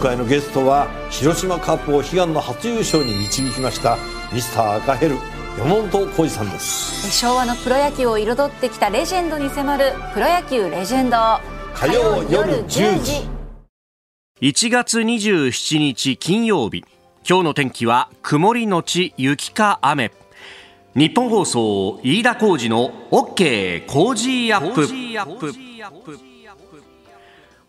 回のゲストは広島カップを悲願の初優勝に導きましたミスター赤ヘル山本浩二さんです。昭和のプロ野球を彩ってきたレジェンドに迫る「プロ野球レジェンド」火曜夜10時。1月27日金曜日。今日の天気は曇りのち雪か雨。日本放送飯田浩二の OK 工事アップ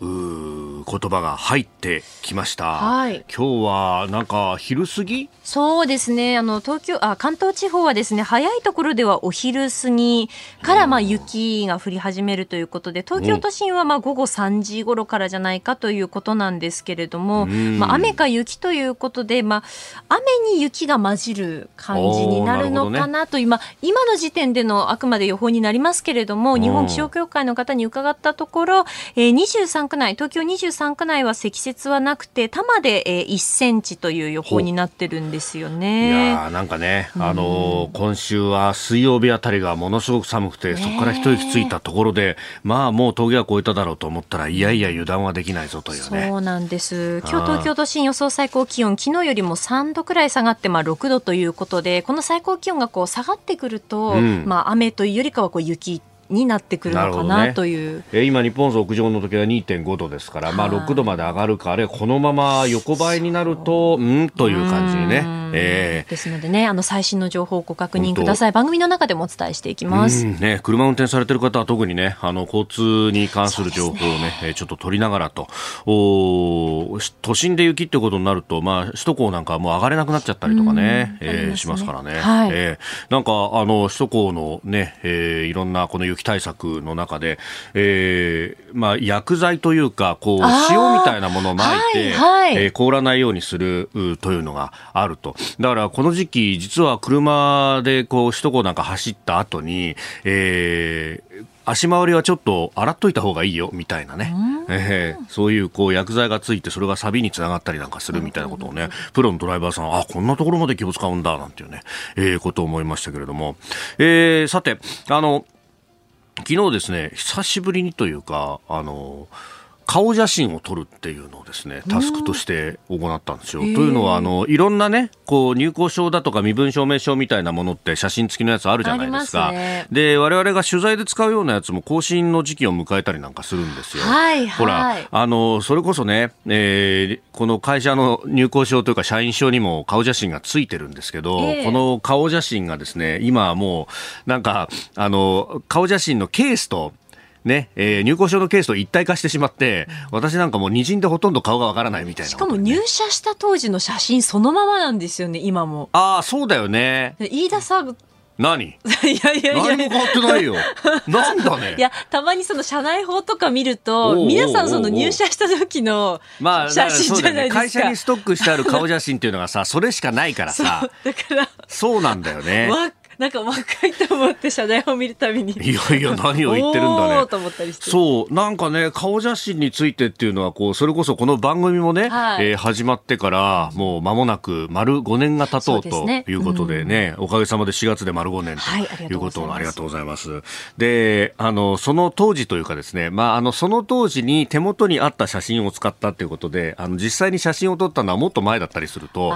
言葉が入ってきました、はい、今日はなんか昼過ぎ？そうですね。あの東京あ関東地方はですね早いところではお昼過ぎからまあ雪が降り始めるということで東京都心はまあ午後3時頃からじゃないかということなんですけれども、まあ、雨か雪ということで、まあ、雨に雪が混じる感じになるのかなという、ね、まあ、今の時点でのあくまで予報になりますけれども日本気象協会の方に伺ったところ、えー、23区内東京23区内は積雪はなくて多摩で、えー、1センチという予報になってるんですよね。いやなんかね、あのー、今週は水曜日あたりがものすごく寒くて、そこから一息ついたところで、まあもう峠は越えただろうと思ったらいやいや油断はできないぞというね。そうなんです。今日東京都心予想最高気温昨日よりも3度くらい下がってまあ6度ということでこの最高気温がこう下がってくると、うん、まあ雨というよりかはこう雪になってくるのかなという、ね、え今、日本屋上の時は2.5度ですから、まあ、6度まで上がるか、あるいはこのまま横ばいになると、うんという感じにね。えー、ですのでね、あの最新の情報をご確認ください。番組の中でもお伝えしていきます。ね、車運転されてる方は特にね、あの交通に関する情報をね、ね。ちょっと取りながらと、お都心で雪ってことになると、まあ首都高なんかもう上がれなくなっちゃったりとかね、えー、ね。しますからね。はい、えー、なんかあの首都高のね、えー、いろんなこの雪対策の中で、えー、まあ薬剤というかこう塩みたいなものをまいて、はいはい、えー、凍らないようにするというのがあると。だからこの時期、実は車でこう首都高なんか走った後に、えー、足回りはちょっと洗っといた方がいいよみたいなね、えー、そういうこう薬剤がついてそれがサビにつながったりなんかするみたいなことをね。プロのドライバーさんあこんなところまで気を使うんだなんていうね、えー、ことを思いましたけれども、えー、さてあの昨日ですね久しぶりにというかあの顔写真を撮るっていうのをですねタスクとして行ったんですよ。というのはあのいろんなねこう入校証だとか身分証明書みたいなものって写真付きのやつあるじゃないですか。すね、で我々が取材で使うようなやつも更新の時期を迎えたりなんかするんですよ。はいはい、ほらあのそれこそね、えー、この会社の入校証というか社員証にも顔写真がついてるんですけど、えー、この顔写真がですね今はもうなんかあの顔写真のケースとね、えー、入校証のケースと一体化してしまって、私なんかもう滲んでほとんど顔がわからないみたいな、ね、しかも入社した当時の写真そのままなんですよね、今も。ああ、そうだよね。飯田さん、何？いやいやいや何も変わってないよ。なんだね。いや、たまにその社内法とか見ると、皆さんその入社した時の写真じゃないですか。会社にストックしてある顔写真っていうのがさ、それしかないからさ。だから。そうなんだよね。なんか若いと思って社内を見るたびに。いやいや何を言ってるんだね。と思ったりして。そうなんかね顔写真についてっていうのはこうそれこそこの番組もね、はい、えー、始まってからもう間もなく丸5年が経とうということでね、うん、おかげさまで4月で丸5年ということを、ありがとうございます。であのその当時というかですねまああのその当時に手元にあった写真を使ったっていうことであの実際に写真を撮ったのはもっと前だったりすると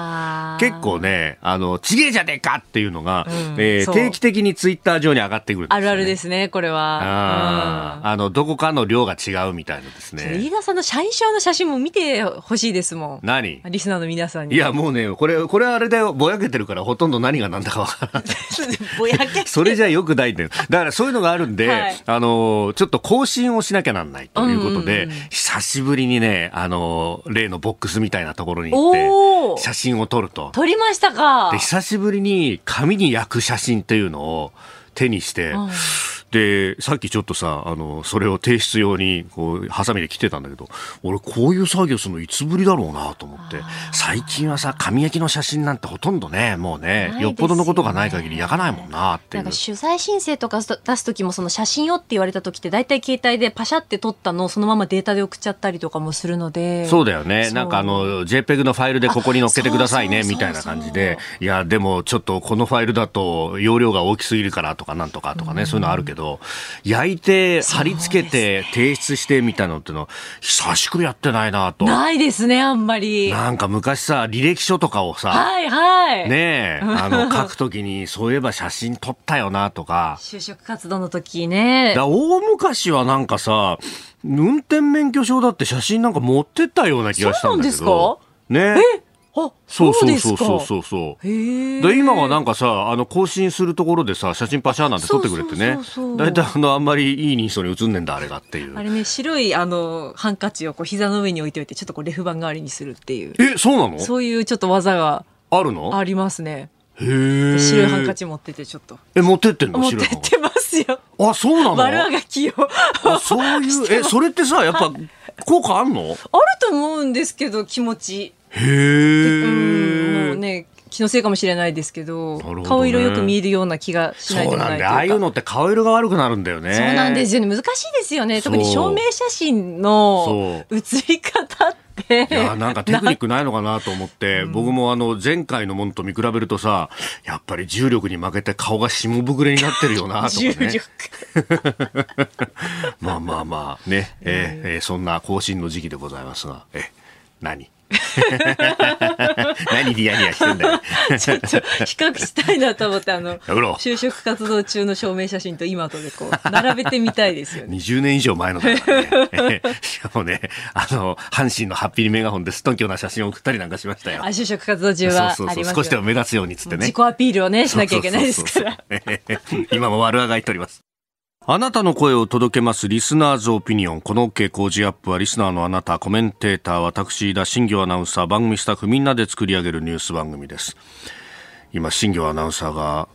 結構ねあのちげえじゃねえかっていうのが、うん、えーえー、定期的にツイッター上に上がってくる、ね、あるあるですね、これは。あ,、あの、どこかの量が違うみたいなですね。飯田さんの社員証の写真も見てほしいですもん。何？リスナーの皆さんに。いや、もうね、これ、これはあれだよ、ぼやけてるからほとんど何が何だかわからない。ぼやけそれじゃよくないんだよ。だからそういうのがあるんで、はい、あの、ちょっと更新をしなきゃなんないということで、久しぶりにね、あの、例のボックスみたいなところに行って、写真を撮ると。撮りましたか。で、久しぶりに紙に焼く写真っていうのを手にして、で、さっきちょっとさ、あの、それを提出用に、こう、ハサミで切ってたんだけど、俺こういう作業するのいつぶりだろうなと思って、最近はさ、紙焼きの写真なんてほとんどね、もうね、よねよっぽどのことがない限り焼かないもんなっていうんなか。取材申請とか出す時もその写真をって言われた時って大体携帯でパシャって撮ったのをそのままデータで送っちゃったりとかもするので。そうだよね。なんかあの、JPEG のファイルでここに載っけてくださいね、みたいな感じで。いや、でもちょっとこのファイルだと容量が大きすぎるからとかなんとかとかね、そういうのあるけど、焼いて、貼り付けて、提出してみたいなのっての、久しくやってないなと。ないですね、あんまり。なんか昔さ、履歴書とかをさ、はいはい。ねえ、あの、書くときに、そういえば写真撮ったよなとか、就職活動の時ね。だ大昔はなんかさ、運転免許証だって写真なんか持ってったような気がしたんだけど。そうなんねあ、そうそうそうそうそうそう。で今はなんかさ、あの、更新するところでさ、写真パシャーなんて撮ってくれてね大体あの、あんまりいい人相に写んねんだ、あれがっていうあ。れね、白いあの、ハンカチをこう膝の上に置いておいて、ちょっとこうレフ板代わりにするっていう。え、そうなの？そういうちょっと技があるの？ありますね。へえ。白いハンカチ持っててちょっと。え、持ってってんの？持ってってますよ。のあ、そうなの？丸あがきを。あ、そういう、え、それってさ、やっぱ、効果あんの？あると思うんですけど、気持ち。へうん、もうえ。ね、気のせいかもしれないですけど、ね顔色よく見えるような気がしないでそうなんだよ。もないというか。ああいうのって顔色が悪くなるんだよね。そうなんですよね。難しいですよね。特に証明写真のそ写り方って。いやなんかテクニックないのかなと思って、僕もあの前回のものと見比べるとさ、やっぱり重力に負けて顔が下ぶくれになってるよなとか重ね。力。まあまあまあね、えーえーそんな更新の時期でございますが、え、何？何ニヤニヤしてんだよ。ちょっと比較したいなと思って、あの、就職活動中の証明写真と今とでこう、並べてみたいですよね。20年以上前のだからね。え ーしかもね、あの、阪神のハッピーメガホンでストンキョな写真を送ったりなんかしましたよあ。就職活動中はあそうそうそう少しでも目立つようにっつってね。自己アピールをね、しなきゃいけないですから。今も悪あがいております。あなたの声を届けますリスナーズオピニオン。この OK 工事アップはリスナーのあなた、コメンテーター、私、田新業アナウンサー、番組スタッフみんなで作り上げるニュース番組です。今、新業アナウンサーが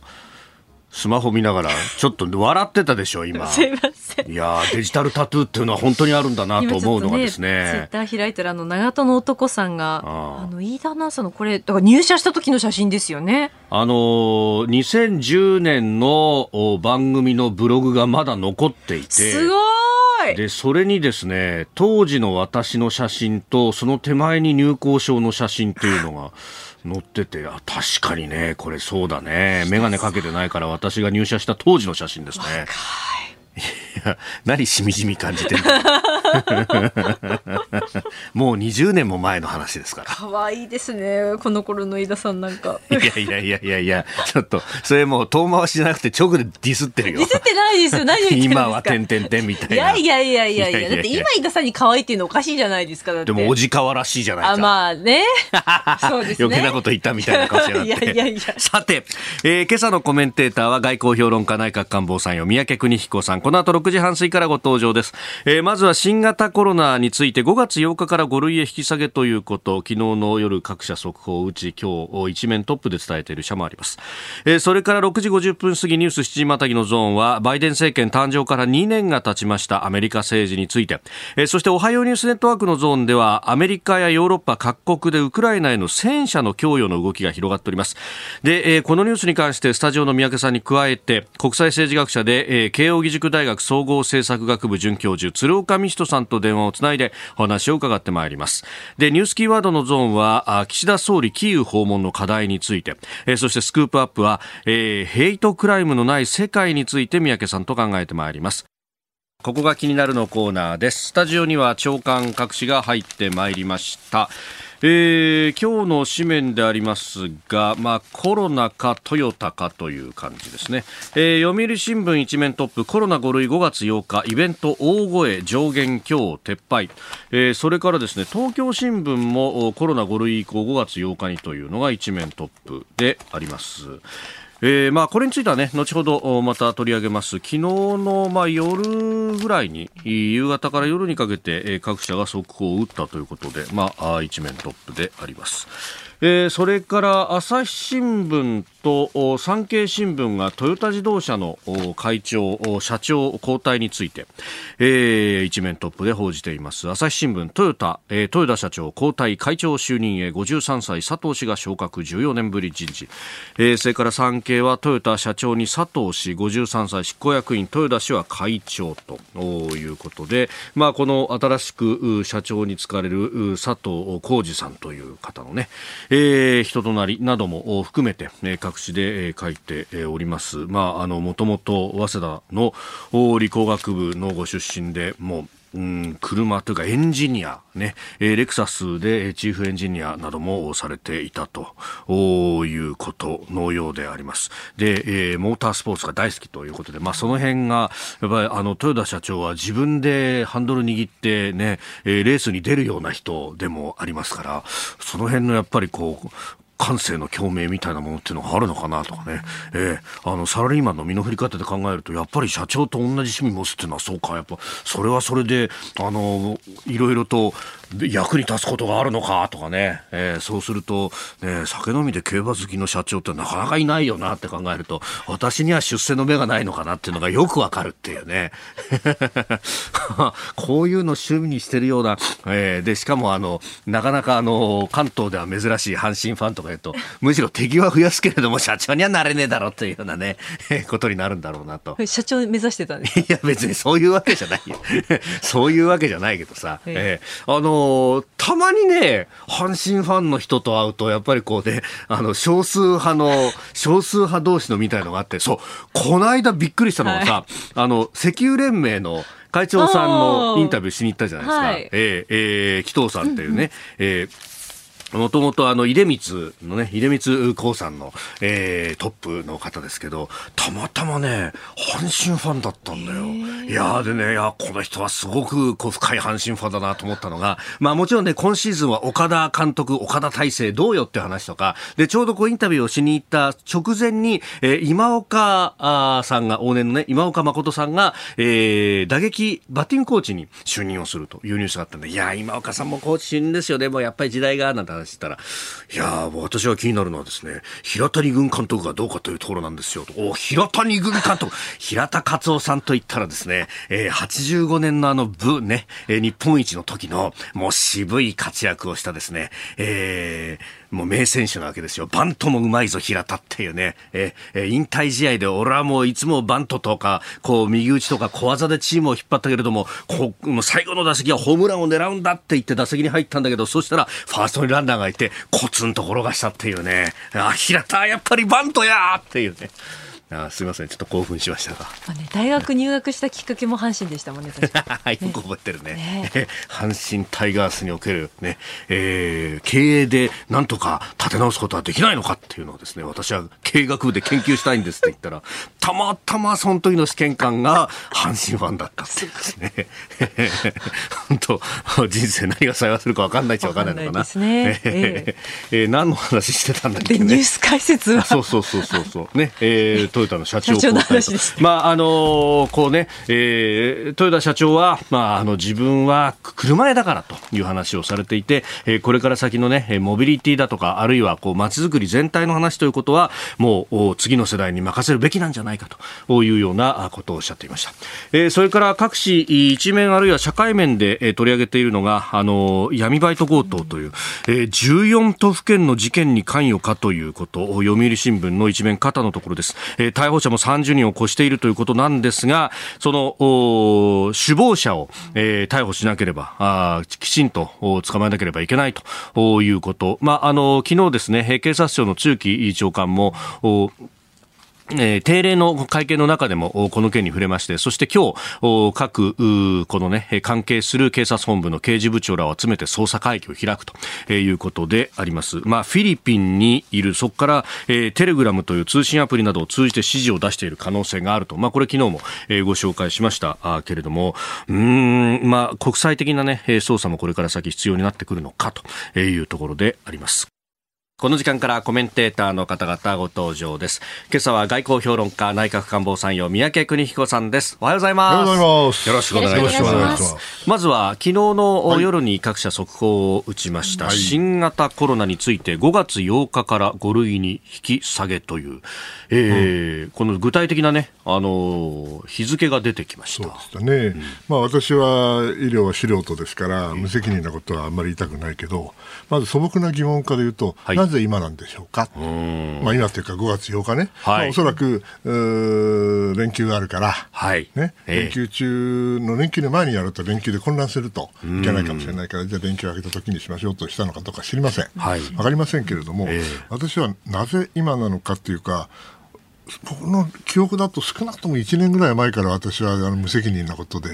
スマホ見ながら、ちょっと笑ってたでしょ、今。すいません。いやーデジタルタトゥーっていうのは本当にあるんだなと思うのがですツイッね。ター開いたら、あの、長門の男さんが、ああの、飯田アナウンサーのこれ、だから入社した時の写真ですよね。あのー2010年のお番組のブログがまだ残っていて。すごーいで、それにですね、当時の私の写真と、その手前に入校証の写真っていうのが乗ってて、あ、確かにね、これそうだね。メガネかけてないから私が入社した当時の写真ですね。いや、何しみじみ感じてんの？もう20年も前の話ですから。可愛いですね。この頃の飯田さんなんか。いやいやいやいやいや、ちょっと、それもう遠回しじゃなくて直でディスってるよディ。スってないですよ。何言ってるんですか 今は点々点みたいな。いやいやいやいやいや。いやいやいやだって今飯田さんに可愛いっていうのおかしいじゃないですか。でも、おじかわらしいじゃないか。あ、まあね。そうですね。余計なこと言ったみたいな顔してなって。いやいやいやさて、えー今朝のコメンテーターは外交評論家内閣官房参与三宅邦彦さん。この後6時半過ぎからご登場です。えーまずは新型コロナについて5月8日から5類へ引き下げということ、昨日の夜各社速報を打ち、今日一面トップで伝えている社もあります。えーそれから6時50分過ぎニュース7時またぎのゾーンは、バイデン政権誕生から2年が経ちましたアメリカ政治について、えーそしておはようニュースネットワークのゾーンでは、アメリカやヨーロッパ各国でウクライナへの戦車の供与の動きが広がっております。で、えーこのニュースに関してスタジオの三宅さんに加えて、国際政治学者で、えー慶應義塾大学総合政策学部准教授、鶴岡美人さんと電話をつないでお話を伺ってまいります。で、ニュースキーワードのゾーンは、あ岸田総理キーウ訪問の課題について、えーそしてスクープアップは、えーヘイトクライムのない世界について三宅さんと考えてまいります。ここが気になるのコーナーです。スタジオには長官各紙が入ってまいりました。えー今日の紙面でありますが、まあ、コロナかトヨタかという感じですね、えー読売新聞一面トップコロナ5類5月8日イベント大声上限今日撤廃、えーそれからですね東京新聞もコロナ5類以降5月8日にというのが一面トップであります。えーまあ、これについてはね、後ほどまた取り上げます。昨日の、まあ、夜ぐらいに、夕方から夜にかけて、各社が速報を打ったということで、まあ、一面トップであります。えーそれから朝日新聞と産経新聞がトヨタ自動車の会長社長交代について、えー、一面トップで報じています。朝日新聞トヨタ、えー、豊田社長交代会長就任へ53歳佐藤氏が昇格14年ぶり人事、えー、それから産経はトヨタ社長に佐藤氏53歳執行役員豊田氏は会長ということで、まあ、この新しく社長に就かれる佐藤浩二さんという方のね、えー、人となりなども含めて、各地で書いております。まあ、あの、もともと早稲田の理工学部のご出身で、もう、うん、車というかエンジニア、ね、えー、レクサスでチーフエンジニアなどもされていたということのようであります。で、えー、モータースポーツが大好きということで、まあ、その辺が、やっぱりあの、豊田社長は自分でハンドル握ってね、えー、レースに出るような人でもありますから、その辺のやっぱりこう、感性の共鳴みたいなものっていうのがあるのかなとかね、えー、あのサラリーマンの身の振り方で考えるとやっぱり社長と同じ趣味持つっていうのはそうか。やっぱそれはそれであのいろいろと役に立つことがあるのかとかね、えー、そうすると、ね、酒飲みで競馬好きの社長ってなかなかいないよなって考えると私には出世の目がないのかなっていうのがよくわかるっていうね。こういうの趣味にしてるような、えー、でしかもあのなかなかあの関東では珍しい阪神ファンとか言うとむしろ敵は増やすけれども社長にはなれねえだろうというようなね ことになるんだろうなと。社長目指してたんですいや別にそういうわけじゃないよ。そういうわけじゃないけどさ、えー、あのたまにね、阪神ファンの人と会うと、やっぱりこうね、あの、少数派の、少数派同士のみたいのがあって、そう、この間びっくりしたのがさ、はい、あの、石油連盟の、会長さんのインタビューしに行ったじゃないですか。はい、えー、えー、紀藤さんっていうね、うんうん、えーもともとあの、出光のね、出光興産の、えー、トップの方ですけど、たまたまね、阪神ファンだったんだよ。いやでね、いや、この人はすごくこう深い阪神ファンだなと思ったのが、まあもちろんね、今シーズンは岡田監督、岡田体制どうよって話とか、で、ちょうどこうインタビューをしに行った直前に、えー、今岡あさんが、往年のね、今岡誠さんが、えー、打撃、バッティングコーチに就任をするというニュースがあったんで、いや、今岡さんもコーチ就任ですよね、もうやっぱり時代が、なんて話したら、いや私が気になるのはですね、平谷軍監督がどうかというところなんですよ。お、平谷軍監督、平田勝夫さんと言ったらですね、えー、85年のあの部ね、えー、日本一の時の、もう渋い活躍をしたですね、えー、もう名選手なわけですよ。バントもうまいぞ、平田っていうね。ええ、引退試合で俺はもういつもバントとか、こう、右打ちとか小技でチームを引っ張ったけれども、こう、もう最後の打席はホームランを狙うんだって言って打席に入ったんだけど、そしたら、ファーストにランナーがいて、コツンと転がしたっていうね。あ、平田、やっぱりバントやっていうね。あすみません。ちょっと興奮しましたが、まあね、大学入学したきっかけも阪神でしたもんねはい、よく覚えてるね。ね。阪神タイガースにおけるね、えー、経営でなんとか立て直すことはできないのかっていうのをですね私は経営学部で研究したいんですって言ったら たまたまその時の試験官が阪神ファンだったっていうですね。本当人生何が幸せするか分かんないっちゃ分かんないのかな。ですね、えー、えー、何の話してたんだっけ、ね、ニュース解説は。そうそうそうそうそう。ねえートヨタの社長交代と。まあ、あのこうね、えー、豊田社長は、まあ、あの、自分は車屋だからという話をされていて、えー、これから先のね、モビリティだとか、あるいは、こう、街づくり全体の話ということは、もう、次の世代に任せるべきなんじゃないかというようなことをおっしゃっていました。えー、それから各紙一面あるいは社会面で取り上げているのが、あの、闇バイト強盗という、えー、14都府県の事件に関与かということを読売新聞の一面肩のところです。えー、逮捕者も30人を超しているということなんですが、その首謀者を、えー、逮捕しなければ、あきちんと捕まえなければいけないということ。まあ、あの、昨日ですね、警察庁の中期長官も、えー、定例の会見の中でもこの件に触れまして、そして今日、各、このね、関係する警察本部の刑事部長らを集めて捜査会議を開くということであります。まあ、フィリピンにいる、そこから、えー、テレグラムという通信アプリなどを通じて指示を出している可能性があると。まあ、これ昨日も、えー、ご紹介しましたあけれども、うん、まあ、国際的なね、捜査もこれから先必要になってくるのかというところであります。この時間からコメンテーターの方々ご登場です。今朝は外交評論家内閣官房参与三宅邦彦さんです。おはようございます。おはようございます。よろしくお願いします。まずは昨日の夜に各社速報を打ちました、はい。新型コロナについて5月8日から5類に引き下げという、えーこの具体的なね、あのー日付が出てきましそうたでしたね、まあ、私は医療は素人ですから、無責任なことはあんまり言いたくないけど、まず素朴な疑問から言うと、はい。なぜ今なんでしょうか、まあ、今というか5月8日ね、はい。まあおそらく連休があるから、はい。ね、ええ。連休中の連休の前にやると連休で混乱すると。いけないかもしれないから、じゃあ連休明けた時にしましょうとしたのかどうか知りません。はい。わかりませんけれども、ええ。私はなぜ今なのかっていうか、僕の記憶だと少なくとも1年ぐらい前から私はあの無責任なことで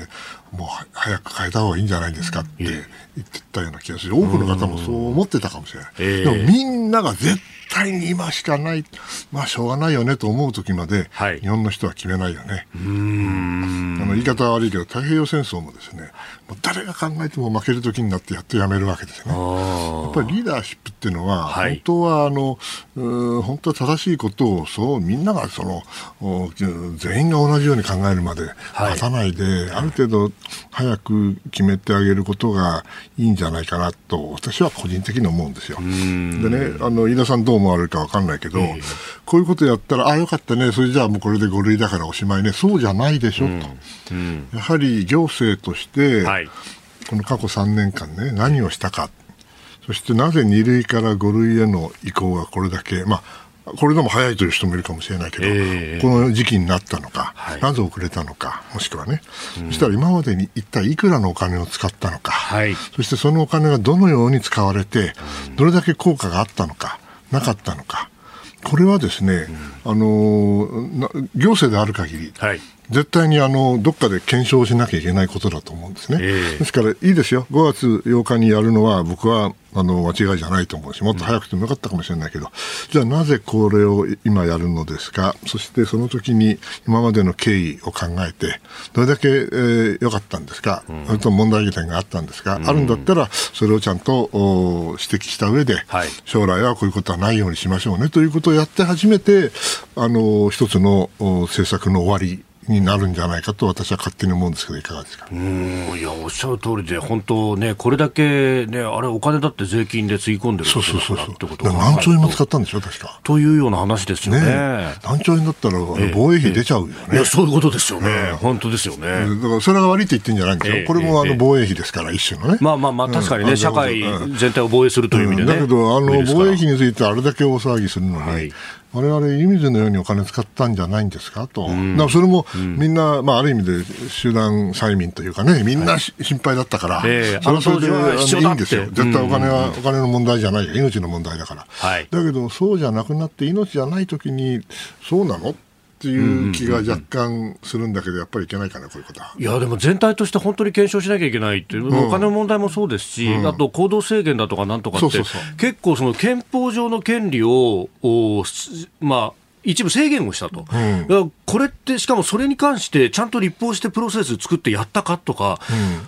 もうは早く変えた方がいいんじゃないですかって言ってたような気がする。多くの方もそう思ってたかもしれない、ええ。でもみんなが絶対に今しかないまあしょうがないよねと思う時まで、はい。日本の人は決めないよね。あの言い方は悪いけど太平洋戦争もですね誰が考えても負ける時になってやっとやめるわけですね。やっぱりリーダーシップっていうのは、はい。本当はあのうー本当は正しいことをそうみんながそのお全員が同じように考えるまではい。待たないで、ある程度早く決めてあげることがいいんじゃないかなと私は個人的に思うんですよ。でねあの飯田さんどう思われるかわかんないけど、こういうことやったらあよかったね。それじゃあもうこれで5類だからおしまいね。そうじゃないでしょ、と。やはり行政として、はい。この過去3年間ね、何をしたか、そしてなぜ2類から5類への移行がこれだけ、まあ、これでも早いという人もいるかもしれないけど、ええこの時期になったのか、はい。なぜ遅れたのか、もしくはね、そしたら今までに一体いくらのお金を使ったのか、はい。そしてそのお金がどのように使われて、どれだけ効果があったのか、なかったのか、これはですね、あのーな行政である限り、はい絶対にあのどっかで検証しなきゃいけないことだと思うんですね。ええ。ですから、いいですよ、5月8日にやるのは、僕はあの間違いじゃないと思うし、もっと早くてもよかったかもしれないけど、じゃあなぜこれを今やるのですか、そしてその時に今までの経緯を考えて、どれだけ良、えー良かったんですか、それとも問題点があったんですか、あるんだったら、それをちゃんとお指摘した上で、はい。将来はこういうことはないようにしましょうねということをやって初めて、あの一つのお政策の終わりになるんじゃないかと私は勝手に思うんですけど、いかがですか？うん。いやおっしゃる通りで本当ねこれだけねあれお金だって税金でつぎ込んでるそうそうそうそう。何兆円も使っったんでしょ、確か。というような話ですよね。ねえ。何兆円だったら防衛費出ちゃうよね。いやそういうことですよね、本当ですよね、だからそれが悪いって言ってんじゃないんですよ。ええこれもあええの防衛費ですから、一種のね。まあまあまあ確かにね、うん社会うん。全体を防衛するという意味でね、だけど、あの防衛費についてあれだけ大騒ぎするのに、はい我々、湯水のようにお金使ったんじゃないんですか？と、だからそれもみんな、まあ、ある意味で集団催眠というかね、みんなし、心配だったから、ええ。それはそれでいいんですよ、絶対お金は、お金の問題じゃないよ、命の問題だから。はい。だけど、そうじゃなくなって、命じゃないときに、そうなの？っていう気が若干するんだけど、やっぱりいけないかな、こういうことは。いやでも全体として本当に検証しなきゃいけないっていう、お金の問題もそうですし、あと行動制限だとかなんとかって、そうそうそう。結構その憲法上の権利を、おすまあ、一部制限をしたと、だからこれって、しかもそれに関して、ちゃんと立法してプロセス作ってやったかとか、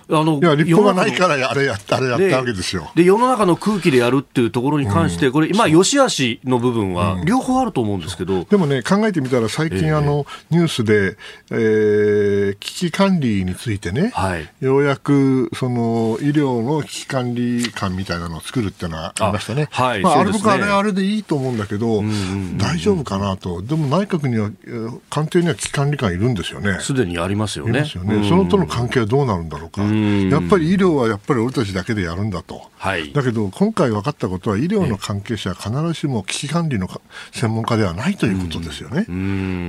あのいや、立法がないから、あれやった、あれやったわけですよ。で世の中の空気でやるっていうところに関して、これ、まあ、良し悪しの部分は両方あると思うんですけど、でもね、考えてみたら最近、あの、ニュースで、えー危機管理についてね、はい。ようやく、その、医療の危機管理官みたいなのを作るっていうのはありましたね。あはいまあ、あれ僕、あれ、あれでいいと思うんだけど、大丈夫かなと。でも内閣には、えー官邸には危機管理官いるんですよね。すでにありますよね。よね、そのとの関係はどうなるんだろうか、やっぱり医療はやっぱり俺たちだけでやるんだと、はい。だけど今回分かったことは、医療の関係者は必ずしも危機管理のか専門家ではないということですよね。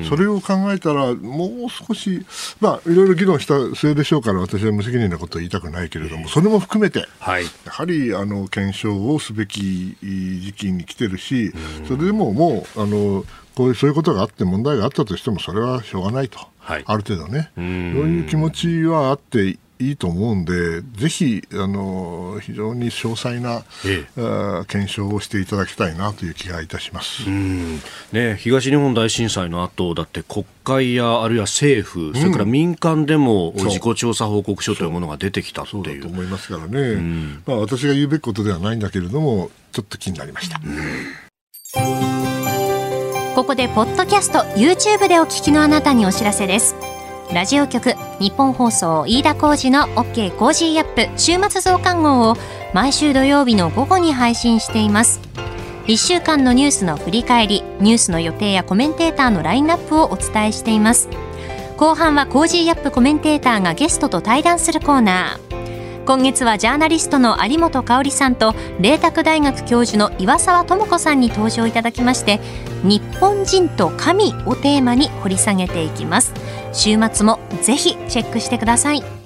それを考えたら、もう少し、まあ、いろいろ議論した末でしょうから、私は無責任なことを言いたくないけれども、それも含めて、はい。やはりあの検証をすべき時期に来てるし、それでももうあのこういうそういうことがあって問題があったとしてもそれはしょうがないと、はい。ある程度ね、そういう気持ちはあっていいと思うんで、ぜひあの非常に詳細な、ええ。検証をしていただきたいなという気がいたします。ね、東日本大震災の後だって国会やあるいは政府、それから民間でもそう。事故調査報告書というものが出てきたってそう。だという。思いますからね、まあ、私が言うべきことではないんだけれども、ちょっと気になりました。ここでポッドキャスト YouTube でお聞きのあなたにお知らせです。ラジオ局ニッポン放送飯田浩司の OK Cozy up 週末増刊号を毎週土曜日の午後に配信しています。1週間のニュースの振り返りニュースの予定やコメンテーターのラインナップをお伝えしています。後半は Cozy up コメンテーターがゲストと対談するコーナー。今月はジャーナリストの有本香さんと麗澤大学教授の岩澤知子さんに登場いただきまして日本人と神をテーマに掘り下げていきます週末もぜひチェックしてください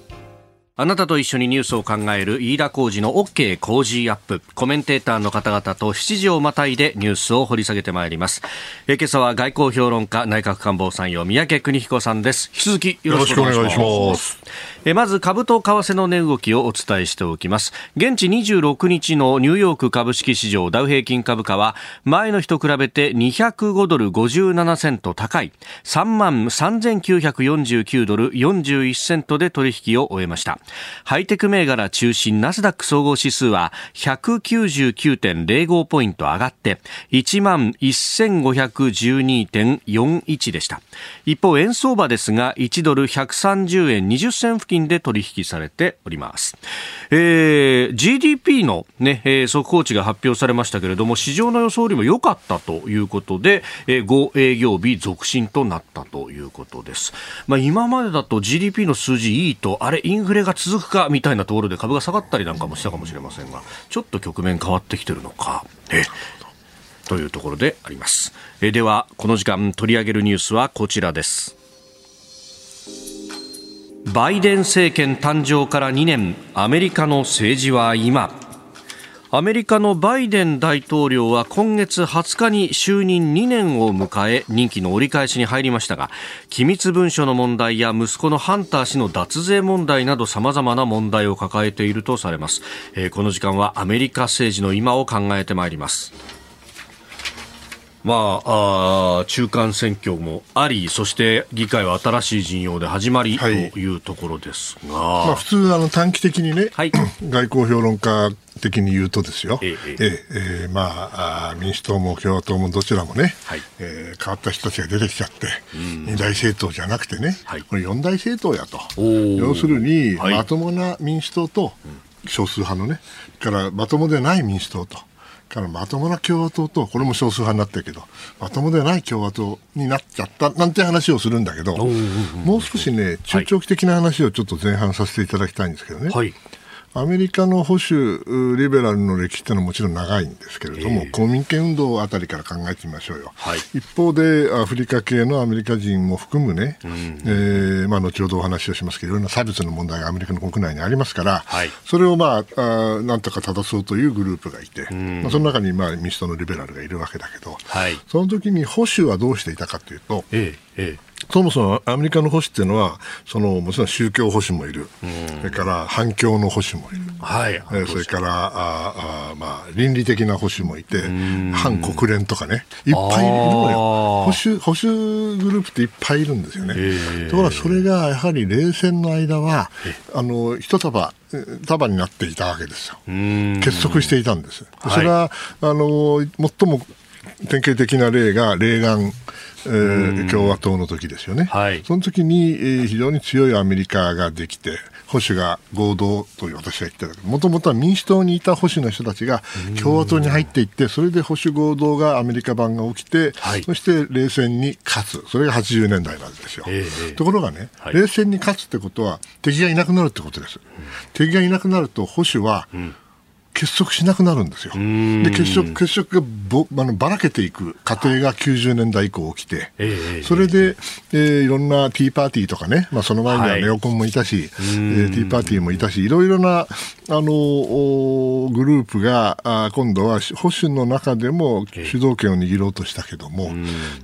あなたと一緒にニュースを考える飯田浩二の OK 工事アップ。コメンテーターの方々と7時をまたいでニュースを掘り下げてまいります。え今朝は外交評論家内閣官房参与三宅邦彦さんです。引き続きよろしくお願いします。まず株と為替の値動きをお伝えしておきます。現地26日のニューヨーク株式市場ダウ平均株価は前の日と比べて205ドル57セント高い3万3949ドル41セントで取引を終えました。ハイテク銘柄中心ナスダック総合指数は199.05ポイント上がって1万1512.41でした。一方、円相場ですが1ドル130円20銭付近で取引されております。えー、GDP のね、えー、速報値が発表されましたけれども、市場の予想よりも良かったということで、えー、5営業日続伸となったということです。まあ、今までだと GDP の数字いいと、あれ、インフレが続くかみたいなところで株が下がったりなんかもしたかもしれませんが、ちょっと局面変わってきてるのか。えというところであります。えでは、この時間取り上げるニュースはこちらです。バイデン政権誕生から2年アメリカの政治は今。アメリカのバイデン大統領は今月20日に就任2年を迎え任期の折り返しに入りましたが機密文書の問題や息子のハンター氏の脱税問題など様々な問題を抱えているとされます、えー、この時間はアメリカ政治の今を考えてまいります。まあ、あ中間選挙もあり、そして議会は新しい陣容で始まり、というところですが、まあ、普通あの短期的にね、はい、外交評論家的に言うとですよ、ええええ。まああ、民主党も共和党もどちらもね、はい、えー、変わった人たちが出てきちゃって、二大政党じゃなくてね、はい、これ四大政党やと。要するに、まともな民主党と、少数派のね、からまともでない民主党と。からまともな共和党と、これも少数派になってるけど、まともでない共和党になっちゃったなんて話をするんだけど、もう少しね、中長期的な話をちょっと前半させていただきたいんですけどね。はいアメリカの保守リベラルの歴史っていうのはもちろん長いんですけれども、えー、公民権運動あたりから考えてみましょうよ、はい、一方でアフリカ系のアメリカ人も含むね、うん、えー、まあ、後ほどお話をしますけどいろんな差別の問題がアメリカの国内にありますから、はい、それを、まあ、あなんとか正そうというグループがいて、うん、まあ、その中に、まあ、民主党のリベラルがいるわけだけど、はい、その時に保守はどうしていたかというと、えーえーそもそもアメリカの保守っていうのは、そのもちろん宗教保守もいる、それから反共の保守もいる、はい、えそれからああ、まあ、倫理的な保守もいて、反国連とかね、いっぱいいるのよ。保守、保守グループっていっぱいいるんですよね。ところがそれがやはり冷戦の間は、あの一束、束になっていたわけですよ。結束していたんです。それは、あの最も典型的な例がレーガンえー、共和党の時ですよね、はい、その時に、えー、非常に強いアメリカができて、保守が合同と私は言ってた。けど、もともとは民主党にいた保守の人たちが共和党に入っていって、それで保守合同がアメリカ版が起きて、はい、そして冷戦に勝つ、それが80年代なんですよ。えー、ところがね、はい、冷戦に勝つってことは、敵がいなくなるってことです。うん、敵がいなくなると、保守は、うん結束しなくなるんですよ。で結束結束がぼあのばらけていく過程が90年代以降起きて、それで、えー、いろんなティーパーティーとかね、まあ、その前にはネオコンもいたし、はい、えー、ティーパーティーもいたし、いろいろなあのグループがあ今度は保守の中でも主導権を握ろうとしたけども、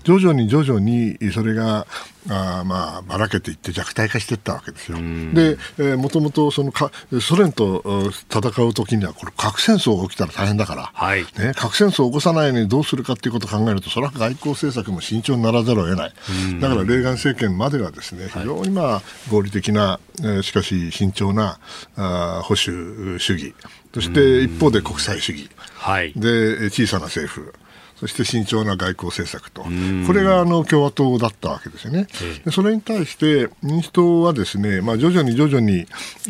徐々に徐々にそれがあまあばらけていって弱体化していったわけですよ。で、えー、もともとそのかソ連と戦う時にはこれ核戦争が起きたら大変だから、はい。ね、核戦争を起こさないようにどうするかということを考えるとそれは外交政策も慎重にならざるを得ない。だからレーガン政権まではですね非常にまあ合理的な、えー、しかし慎重なあ保守主義。そして一方で国際主義、はい、で小さな政府そして慎重な外交政策と、これがあの共和党だったわけですよね。でそれに対して民主党はですね、まあ、徐々に徐々に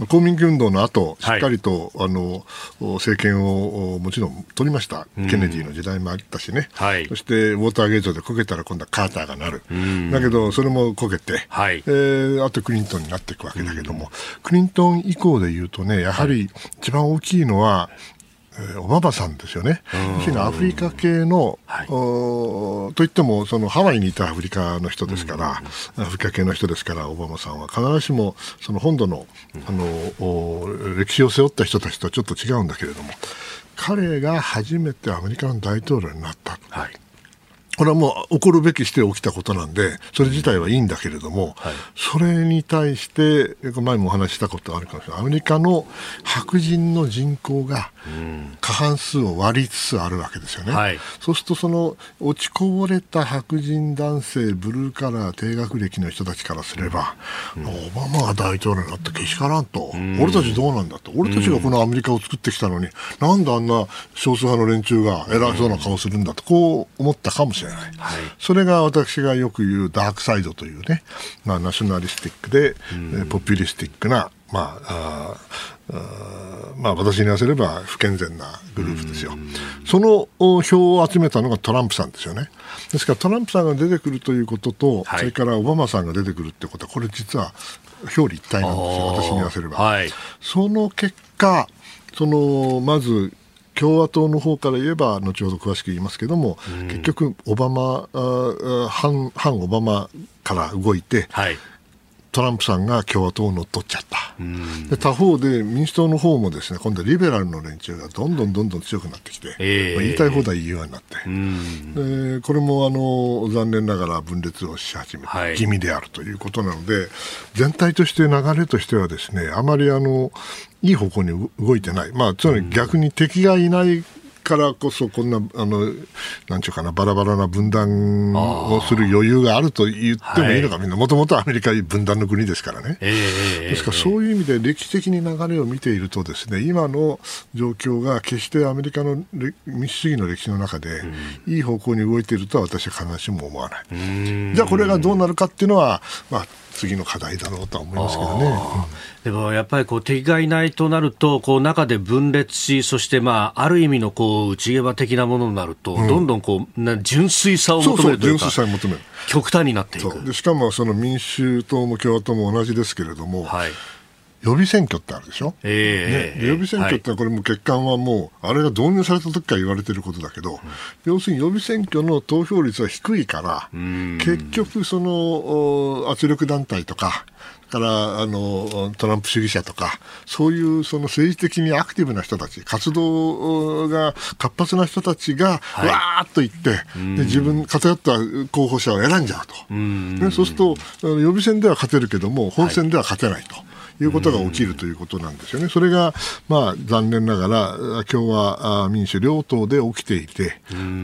公民運動の後、しっかりと、はい、あの政権をもちろん取りました、ケネディの時代もあったしね、はい、そしてウォーターゲートでこけたら今度はカーターがなる、だけどそれもこけて、はい、えー、あとクリントンになっていくわけだけども、クリントン以降でいうとね、やはり一番大きいのは、オバマさんですよね、アフリカ系の、はい、といってもそのハワイにいたアフリカの人ですから、うん、アフリカ系の人ですから、オバマさんは必ずしもその本土のあの歴史を背負った人たちとはちょっと違うんだけれども、彼が初めてアメリカの大統領になった。はいこれはもう起こるべきして起きたことなんで、それ自体はいいんだけれども、はい、それに対して、前もお話したことあるかもしれない、アメリカの白人の人口が過半数を割りつつあるわけですよね。はい、そうすると、その落ちこぼれた白人男性、ブルーカラー、低学歴の人たちからすれば、うん、オバマが大統領になったけしからんと、うん、俺たちどうなんだと、俺たちがこのアメリカを作ってきたのに、なんであんな少数派の連中が偉そうな顔するんだと、こう思ったかもしれない。ない、はい、それが私がよく言うダークサイドというね、まあ、ナショナリスティックで、うん、ポピュリスティックな、まああまあ、私に言わせれば不健全なグループですよ、その票を集めたのがトランプさんですよね。ですからトランプさんが出てくるということと、はい、それからオバマさんが出てくるってことは、これ実は表裏一体なんですよ、私に言わせれば。はい、その結果そのまず共和党の方から言えば後ほど詳しく言いますけども、うん、結局オバマ反反オバマから動いて、はい、トランプさんが共和党を乗っ取っちゃった、で他方で民主党の方もですね今度はリベラルの連中がどんどんどんどん強くなってきて、えー、まあ、言いたい放題言うようになって、でこれもあの残念ながら分裂をし始めて、はい、気味であるということなので全体として流れとしてはですねあまりあのいい方向に動いてない、まあ、つまり逆に敵がいないからこそこんなあのなんちゅうかなバラバラな分断をする余裕があると言ってもいいのか、みんなもともとアメリカ分断の国ですからね、えー、ですからそういう意味で歴史的に流れを見ているとですね今の状況が決してアメリカの民主主義の歴史の中で、いい方向に動いているとは私は必ずしも思わない。じゃあこれがどうなるかっていうのは、まあ、次の課題だろうとは思いますけどね。でもやっぱりこう敵がいないとなるとこう中で分裂しそしてまあある意味のこう内毛場的なものになると、うん、どんどんこうな純粋さを求めるというか純粋さを求める。極端になっていく。でしかもその民主党も共和党も同じですけれども、はい、予備選挙ってあるでしょ、えーね、予備選挙ってこれも欠陥はもう、あれが導入された時から言われてることだけど、うん、要するに予備選挙の投票率は低いから、結局その圧力団体とか、からあのトランプ主義者とか、そういうその政治的にアクティブな人たち、活動が活発な人たちが、はい、わーっと言って、で自分、偏った候補者を選んじゃうと、ね、そうすると、予備選では勝てるけども、本選では勝てないと。はいいうことが起きるということなんですよね。それが、まあ、残念ながら、共和民主両党で起きていて、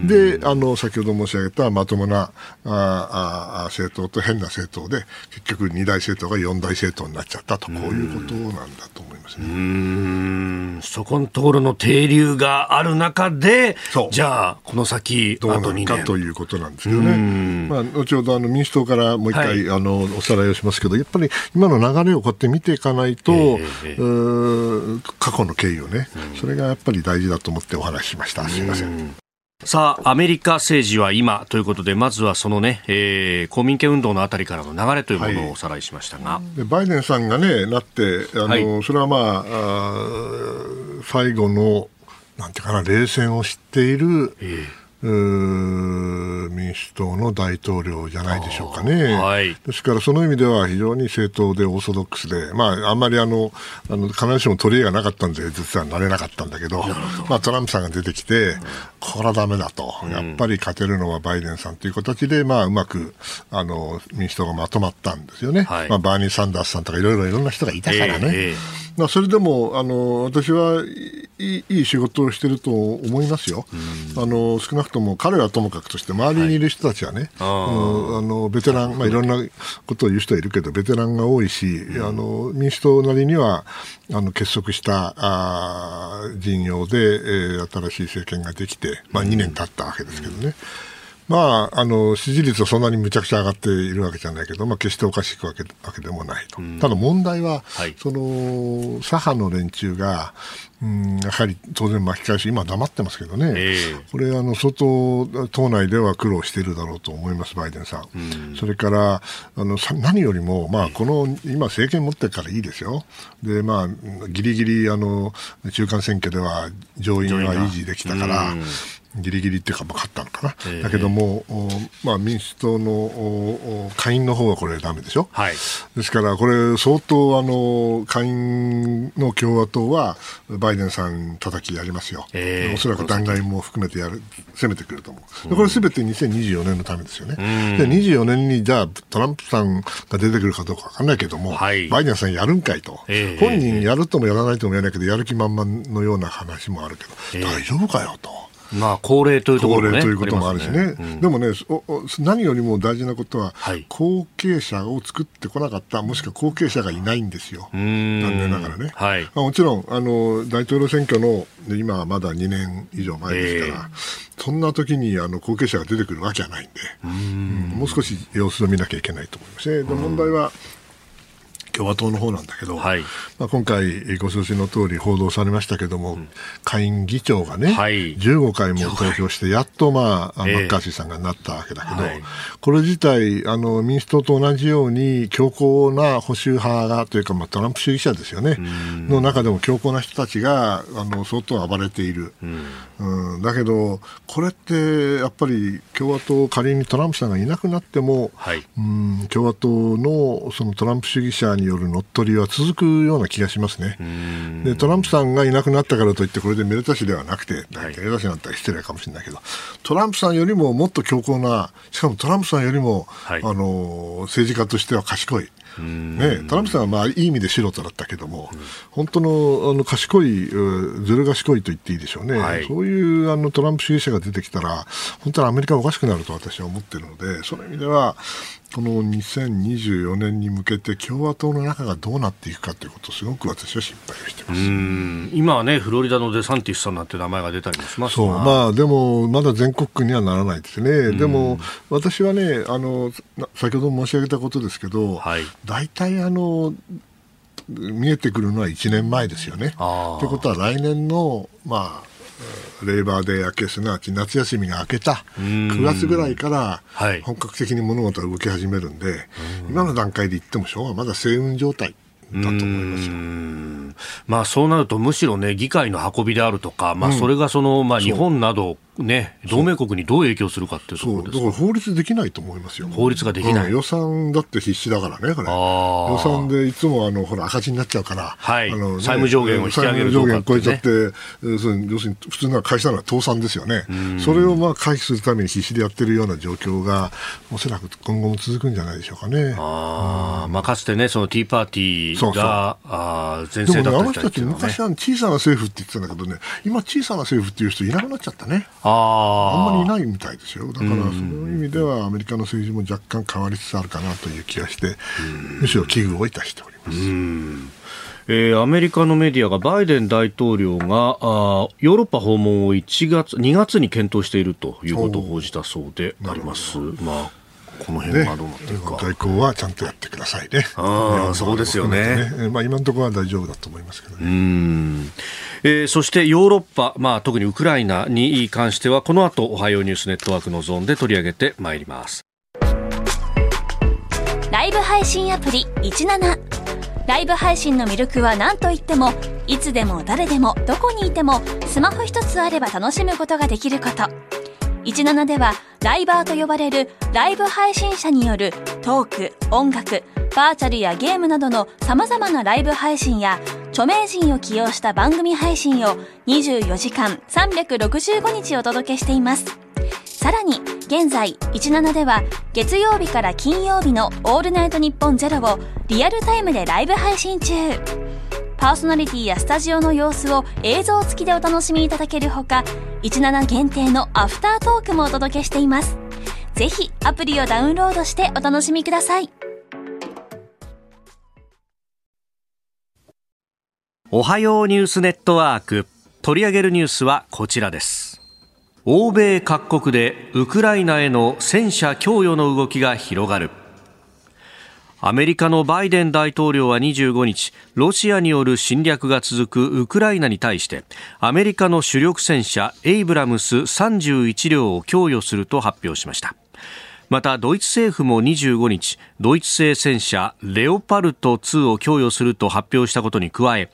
で、あの、先ほど申し上げたまともなああ政党と変な政党で、結局二大政党が四大政党になっちゃったと、こういうことなんだと思いますね。うん。そこのところの停留がある中で、じゃあ、この先、どうなるかということなんですけどね。まあ、後ほどあの民主党からもう一回、はい、あのおさらいをしますけど、やっぱり今の流れをこうやって見ていかないと、えー、過去の経緯をね、それがやっぱり大事だと思ってお話ししました。すみません。さあ、アメリカ政治は今ということで、まずはそのね、えー、公民権運動のあたりからの流れというものをおさらいしましたが。はい、バイデンさんがね、なって、あの、はい、それはまああ、最後の、なんていうかな、冷戦を知っている、えー民主党の大統領じゃないでしょうかね。はい、ですから、その意味では非常に正当でオーソドックスで、まあ、あんまりあの、あの必ずしも取り柄がなかったんで、実はなれなかったんだけど、まあ、トランプさんが出てきて、これはだめだと、やっぱり勝てるのはバイデンさんという形で、まあ、うまくあの民主党がまとまったんですよね。はい、まあ、バーニー・サンダースさんとかいろいろいろんな人がいたからね。えーえーまあ、それでもあの私はいい仕事をしてると思いますよ、あの少なくとも彼はともかくとして周りにいる人たちはね、はい、あのベテラン、まあ、いろんなことを言う人はいるけどベテランが多いし、うん、あの民主党なりにはあの結束したあ陣容で、えー、新しい政権ができて、まあ、2年経ったわけですけどね。うんまあ、あの支持率はそんなにむちゃくちゃ上がっているわけじゃないけど、まあ、決しておかしくわけわけでもないと、ただ問題は、はい、その左派の連中が、うん、やはり当然巻き返し、今黙ってますけどね、えー、これあの、相当党内では苦労しているだろうと思います、バイデンさん。ん。それからあの何よりも、まあ、この今、政権持ってからいいですよ、でまあ、ぎりぎりあの中間選挙では上院は維持できたから。ギリギリっていうか、勝ったのかな、えー、だけども、まあ、民主党の下院の方はこれ、だめでしょ、はい、ですから、これ、相当あの下院の共和党は、バイデンさん叩きやりますよ、えー、おそらく弾劾も含めてやる攻めてくると思う、これ、すべて2024年のためですよね、で24年にじゃあ、トランプさんが出てくるかどうか分かんないけども、はい、バイデンさんやるんかいと、えー、本人やるともやらないとも言えないけど、やる気満々のような話もあるけど、大丈夫かよと。まあ、高齢というところ、ね、高齢ということもあるしね、ね。うん、でもね何よりも大事なことは、はい、後継者を作ってこなかった、もしくは後継者がいないんですよ、残念ながらね。はい、まあ、もちろんあの、大統領選挙の今はまだ2年以上前ですから、えー、そんな時にあに後継者が出てくるわけはないんで、うん、もう少し様子を見なきゃいけないと思いますね。で問題は共和党の方なんだけど、はい、まあ、今回、ご承知の通り報道されましたけども、うん、下院議長がね、はい、15回も投票して、やっと、まあ、マッカーシーさんがなったわけだけど、はい、これ自体あの、民主党と同じように強硬な保守派がというか、まあ、トランプ主義者ですよね、の中でも強硬な人たちがあの相当暴れている、うん、だけど、これってやっぱり共和党、仮にトランプさんがいなくなっても、はい、うん共和党のそのトランプ主義者による乗っ取りは続くような気がしますね。でトランプさんがいなくなったからといってこれでめでたしではなくて、めでたしなんて失礼かもしれないけどトランプさんよりももっと強硬なしかもトランプさんよりも、はい、あの政治家としては賢い。ね、トランプさんはまあいい意味で素人だったけども、うん、本当のあの賢い、ずる賢いと言っていいでしょうね、はい、そういうあのトランプ主義者が出てきたら、本当にアメリカはおかしくなると私は思っているので、その意味では、この2024年に向けて共和党の中がどうなっていくかということをすごく私は心配をしてます。今はね、フロリダのデサンティスさんなんて名前が出たりもしますそう。まあ、でも、まだ全国区にはならないですね、でも私はねあの、先ほど申し上げたことですけど、はい、大体あの、見えてくるのは1年前ですよね。ということは来年の、まあ、レーバーデー明けすなわち夏休みが明けた9月ぐらいから本格的に物事が動き始めるんで、今の段階で言ってもしょうがまだ星雲状態だと思いますよ。まあそうなるとむしろね議会の運びであるとか、まあそれがその、まあ日本などね、同盟国にどう影響するかっていうところですだから法律できないと思いますよ。法律ができない。うん、予算だって必死だからね、これ。予算でいつもあのほら赤字になっちゃうから、はい、あの、ね、債務上限を引き上げる上限超えちゃって、要するに普通の会社なら倒産ですよね。それをまあ回避するために必死でやってるような状況が、おそらく今後も続くんじゃないでしょうかね。ああ、まあかつてね、そのティーパーティーが、そうそうあ前世だったでもね、あの人たち昔は小さな政府って言ってたんだけどね、今小さな政府っていう人いなくなっちゃったね。ああ。まりいないみたいですよ。だから、そういう意味ではアメリカの政治も若干変わりつつあるかなという気がして、むしろ危惧をいたしております。えー、アメリカのメディアがバイデン大統領があヨーロッパ訪問を1月2月に検討しているということを報じたそうであります。まあこの辺はどうなってるか、ね、外交はちゃんとやってくださいね。ああ、そうですよね。ね。まあ今のところは大丈夫だと思いますけどね。うん。えー、そしてヨーロッパ、まあ、特にウクライナに関してはこの後おはようニュースネットワークのゾーンで取り上げてまいります。ライブ配信アプリ17ライブ配信の魅力は何といってもいつでも誰でもどこにいてもスマホ一つあれば楽しむことができること17ではライバーと呼ばれるライブ配信者によるトーク、音楽、バーチャルやゲームなどの様々なライブ配信や著名人を起用した番組配信を24時間365日お届けしています。さらに現在17では月曜日から金曜日のオールナイトニッポンゼロをリアルタイムでライブ配信中。パーソナリティやスタジオの様子を映像付きでお楽しみいただけるほか、17限定のアフタートークもお届けしています。ぜひアプリをダウンロードしてお楽しみください。おはようニュースネットワーク取り上げるニュースはこちらです欧米各国でウクライナへの戦車供与の動きが広がるアメリカのバイデン大統領は25日ロシアによる侵略が続くウクライナに対してアメリカの主力戦車エイブラムス31両を供与すると発表しました。またドイツ政府も25日ドイツ製戦車レオパルト2を供与すると発表したことに加え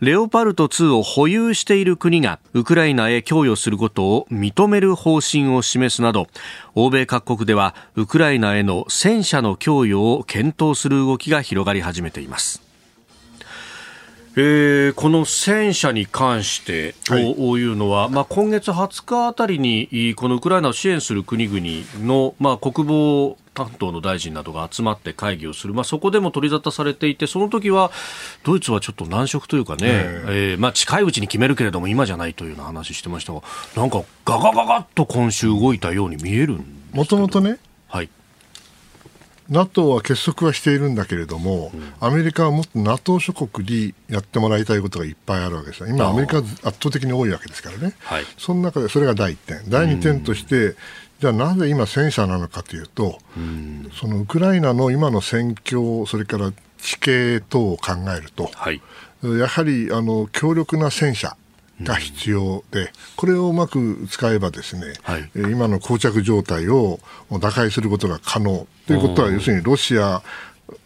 レオパルト2を保有している国がウクライナへ供与することを認める方針を示すなど欧米各国ではウクライナへの戦車の供与を検討する動きが広がり始めています。えーこの戦車に関してとはい。いうのは、まあ、今月20日あたりにいこのウクライナを支援する国々の、まあ、国防担当の大臣などが集まって会議をする、まあ、そこでも取り沙汰されていてその時はドイツはちょっと難色というかね、えーまあ、近いうちに決めるけれども今じゃないというような話してましたがなんかガガガガッと今週動いたように見えるんですもともとね、はい、NATO は結束はしているんだけれども、アメリカはもっと NATO 諸国にやってもらいたいことがいっぱいあるわけですよ、今、アメリカは圧倒的に多いわけですからね、はい。その中でそれが第1点、第2点として、じゃあなぜ今、戦車なのかというと、そのウクライナの今の戦況、それから地形等を考えると、はい。やはりあの強力な戦車が必要で、これをうまく使えばですね、はい。えー今の膠着状態を打開することが可能ということは、要するにロシア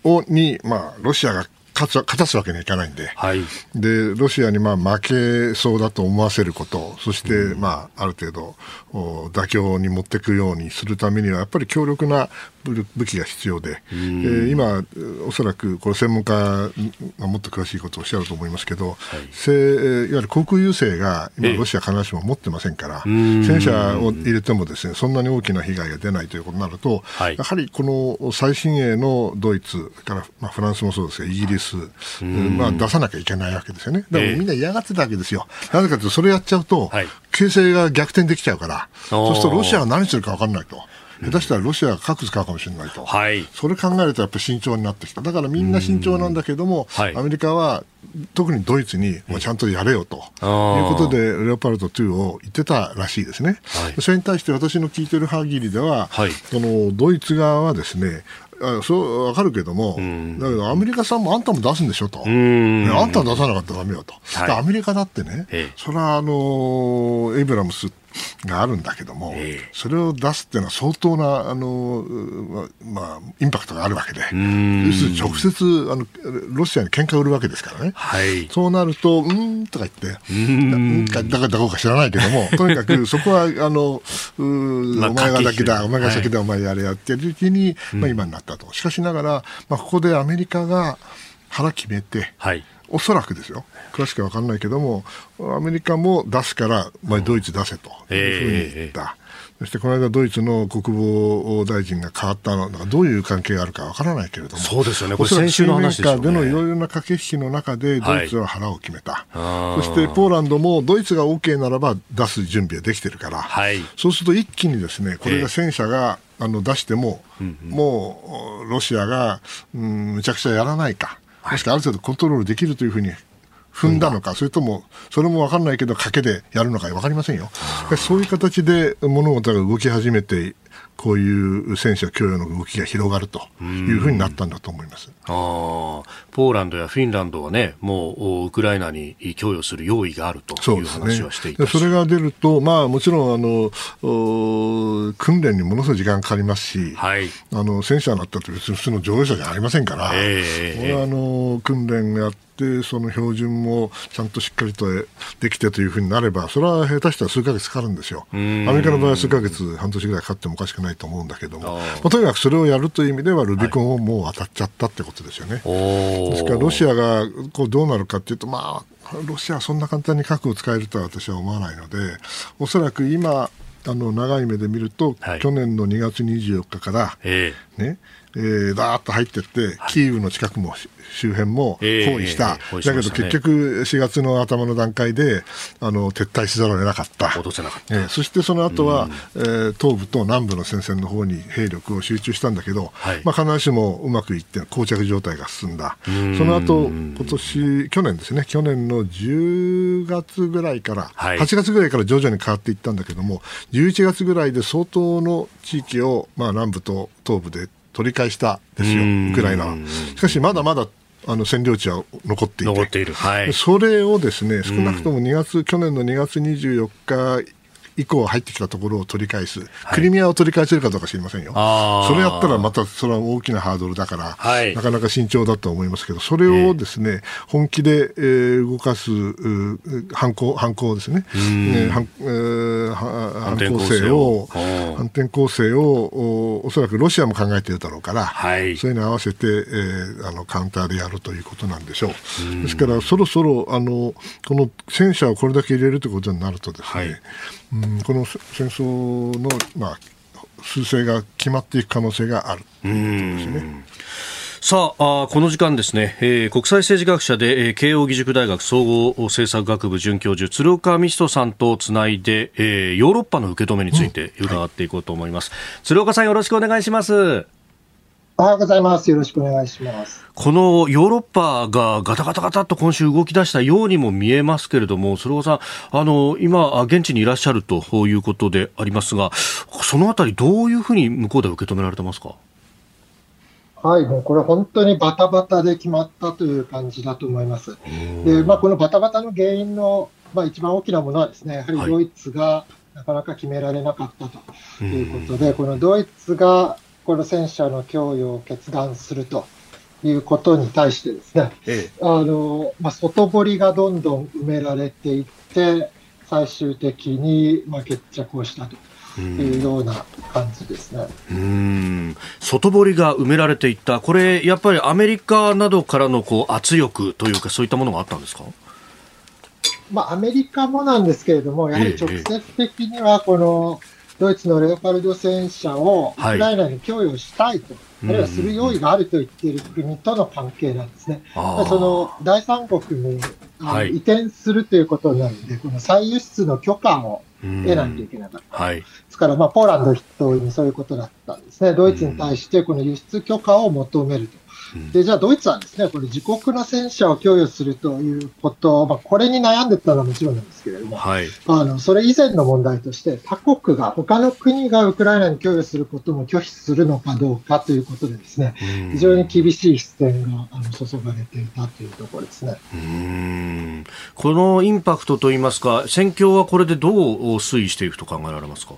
をに、まあ、ロシアが勝つ勝たすわけにはいかないんで、はい。でロシアにまあ負けそうだと思わせること、そして、まあ、ある程度お妥協に持っていくようにするためには、やっぱり強力な武武器が必要で、えー今、おそらくこれ、専門家がもっと詳しいことをおっしゃると思いますけど、せい。えーいわゆる航空優勢が今、ええ。ロシア、必ずしも持ってませんから、ん。戦車を入れてもですねそんなに大きな被害が出ないということになると、はい。やはりこの最新鋭のドイツから、まあ、フランスもそうですが、イギリス、まあ、出さなきゃいけないわけですよね。だからええみんな嫌がってたわけですよ。なぜかというと、それやっちゃうと、はい。形勢が逆転できちゃうから、そうするとロシアが何するか分かんないと。下手したらロシアが核使うかもしれないと、はい。それ考えるとやっぱり慎重になってきた、だからみんな慎重なんだけども、はい。アメリカは特にドイツにもうちゃんとやれよと、あー。いうことで、レオパルト2を言ってたらしいですね、はい。それに対して私の聞いてる限りでは、はい。そのドイツ側はですね、あそう分かるけども、だけどアメリカさんもあんたも出すんでしょと、ん。ねあんたは出さなかったらだめよと、はい。でアメリカだってね、ええ。それはあのエイブラムスがあるんだけども、ええ。それを出すっていうのは相当なあの、うまあ、インパクトがあるわけで、要ん。するに直接あのロシアに喧嘩売るわけですからね。はい。そうなると、うーんとか言って、うん。かだかどうか知らないけども、とにかくそこは、あの、うーまあお前が先だ、お前が先だ、お前やれやってるうちに、まあ今になったと。しかしながら、まあここでアメリカが腹決めて、はいおそらくですよ、詳しくは分かんないけども、アメリカも出すから、まあ、ドイツ出せと。いうふうに言った。そしてこの間、ドイツの国防大臣が変わったの、どういう関係があるか分からないけれども、そうですよね。これ先週の話ですよね。でのいろいろな駆け引きの中で、ドイツは腹を決めた、あー。そしてポーランドもドイツが OK ならば出す準備はできてるから、はい。そうすると一気にですねこれが戦車が、あの出しても、もうロシアが、うん、むちゃくちゃやらないか、もしある程度コントロールできるというふうに踏んだのか、それとも、それも分かんないけど、賭けでやるのか分かりませんよ。そういう形で物事が動き始めて、こういう戦車供与の動きが広がるというふうになったんだと思います。あー。ポーランドやフィンランドはね、もうおウクライナに供与する用意があるという話はしていたそれが出ると、まあ、もちろんあのお訓練にものすごい時間かかりますし、はい。あの戦車になったって別に普通の乗用車じゃありませんから、ええこれはあの訓練やっしてその標準もちゃんとしっかりとできてというふうになれば、それは下手したら数ヶ月かかるんですよ。アメリカの場合は数ヶ月、半年ぐらいかかってもおかしくないと思うんだけども、まあ、とにかくそれをやるという意味では、ルビコンをもう渡っちゃったってことですよね。はい、ですから、ロシアがこうどうなるかっていうと、まあ、ロシアはそんな簡単に核を使えるとは私は思わないので、おそらく今、あの長い目で見ると、はい、去年の2月24日から、えー、ねえー、だーっと入っていって、はい、キーウの近くも周辺も包囲した、えー、だけど結局、4月の頭の段階であの撤退しざるを得なかった、落とせなかった。えー、そしてその後は、えー、東部と南部の戦線の方に兵力を集中したんだけど、はい、まあ、必ずしもうまくいって、膠着状態が進んだ、その後今年去年ですね、去年の10月ぐらいから、はい、8月ぐらいから徐々に変わっていったんだけども、11月ぐらいで相当の地域を、まあ、南部と東部で取り返したですよ、ウクライナは。しかし、まだまだあの占領地は残っていて。残っている、はい、それをですね少なくとも2月、去年の2月24日以降入ってきたところを取り返す、クリミアを取り返せるかどうか知りませんよ、それやったらまたそれは大きなハードルだから、はい、なかなか慎重だと思いますけど、それをですね、本気で、えー、動かす反抗反抗ですね、ね反えー、反抗勢を、反転攻勢をおおそらくロシアも考えているだろうから、はい、そういうの合わせて、えー、あのカウンターでやるということなんでしょう。ですから、そろそろあのこの戦車をこれだけ入れるということになるとですね、はいうん、この戦争の、まあ、趨勢が決まっていく可能性があるということですね。さあこの時間ですね、えー、国際政治学者で、えー、慶應義塾大学総合政策学部准教授鶴岡美人さんとつないで、えー、ヨーロッパの受け止めについて伺っていこうと思います、うんはい、鶴岡さんよろしくお願いしますおはようございます。よろしくお願いします。このヨーロッパがガタガタガタと今週動き出したようにも見えますけれども、それはさん、あの、今、現地にいらっしゃるということでありますが、そのあたりどういうふうに向こうで受け止められてますか？はい、もうこれ本当にバタバタで決まったという感じだと思います。で、まあ、このバタバタの原因の、まあ、一番大きなものはですね、やはりドイツがなかなか決められなかったということで、このドイツがこの戦車の供与を決断するということに対してですね、ええ、あのまあ、外堀がどんどん埋められていって、最終的に、まあ、決着をしたと。いうような感じですね。うん。外堀が埋められていった、これ、やっぱりアメリカなどからのこう圧力というか、そういったものがあったんですか、まあ、アメリカもなんですけれども、やはり直接的にはこの、えドイツのレオパルド戦車をウクライナに供与したいと、はい、あるいはする用意があると言っている国との関係なんですね。その第三国にはい、移転するということになるので、この再輸出の許可を得ないといけなかった。はい、ですから、まあ、ポーランド筆頭にそういうことだったんですね。ドイツに対してこの輸出許可を求めると。で、じゃあドイツはですね、これ自国の戦車を供与するということ、まあ、これに悩んでたのはもちろんなんですけれども、はい、あの、それ以前の問題として、他国が、他の国がウクライナに供与することも拒否するのかどうかということでですね、非常に厳しい視線があの注がれていたというところですね。うん。このインパクトといいますか、戦況はこれでどう推移していくと考えられますか？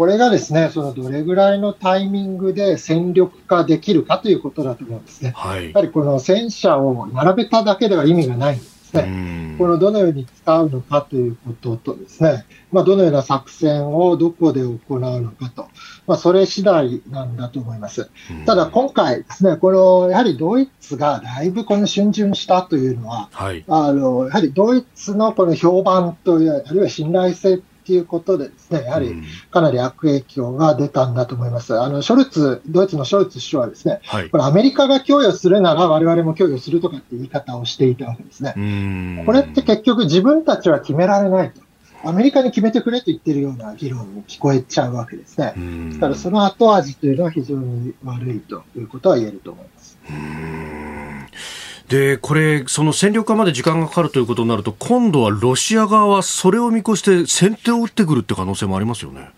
これがですね、そのどれぐらいのタイミングで戦力化できるかということだと思うんですね。はい、やはりこの戦車を並べただけでは意味がないんですね。このどのように使うのかということとですね、まあ、どのような作戦をどこで行うのかと、まあ、それ次第なんだと思います。ただ今回ですね、このやはりドイツがだいぶこの逡巡したというのは、はい、あのやはりドイツのこの評判という、あるいは信頼性ということでですね、やはりかなり悪影響が出たんだと思います。あの、ショルツ、ドイツのショルツ首相はですね、はい、これアメリカが供与するなら我々も供与するとかって言い方をしていたわけですね。これって結局自分たちは決められないと。アメリカに決めてくれと言ってるような議論に聞こえちゃうわけですね。ですからその後味というのは非常に悪いということは言えると思います。で、これ、その戦力化まで時間がかかるということになると、今度はロシア側はそれを見越して先手を打ってくるって可能性もありますよね。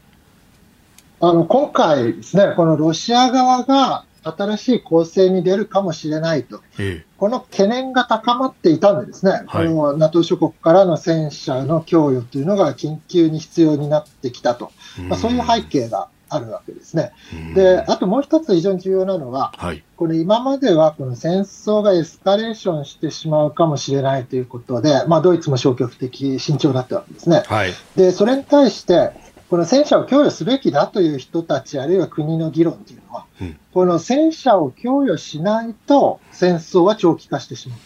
あの、今回ですね、このロシア側が新しい攻勢に出るかもしれないと、ええ、この懸念が高まっていたんでですね、はい、この NATO 諸国からの戦車の供与というのが緊急に必要になってきたと、まあ、そういう背景があるわけですね。で、あともう一つ非常に重要なのは、はい、これ今まではこの戦争がエスカレーションしてしまうかもしれないということで、まあ、ドイツも消極的、慎重だったわけですね。はい、で、それに対して、この戦車を供与すべきだという人たち、あるいは国の議論というのは、うん、この戦車を供与しないと戦争は長期化してしまう。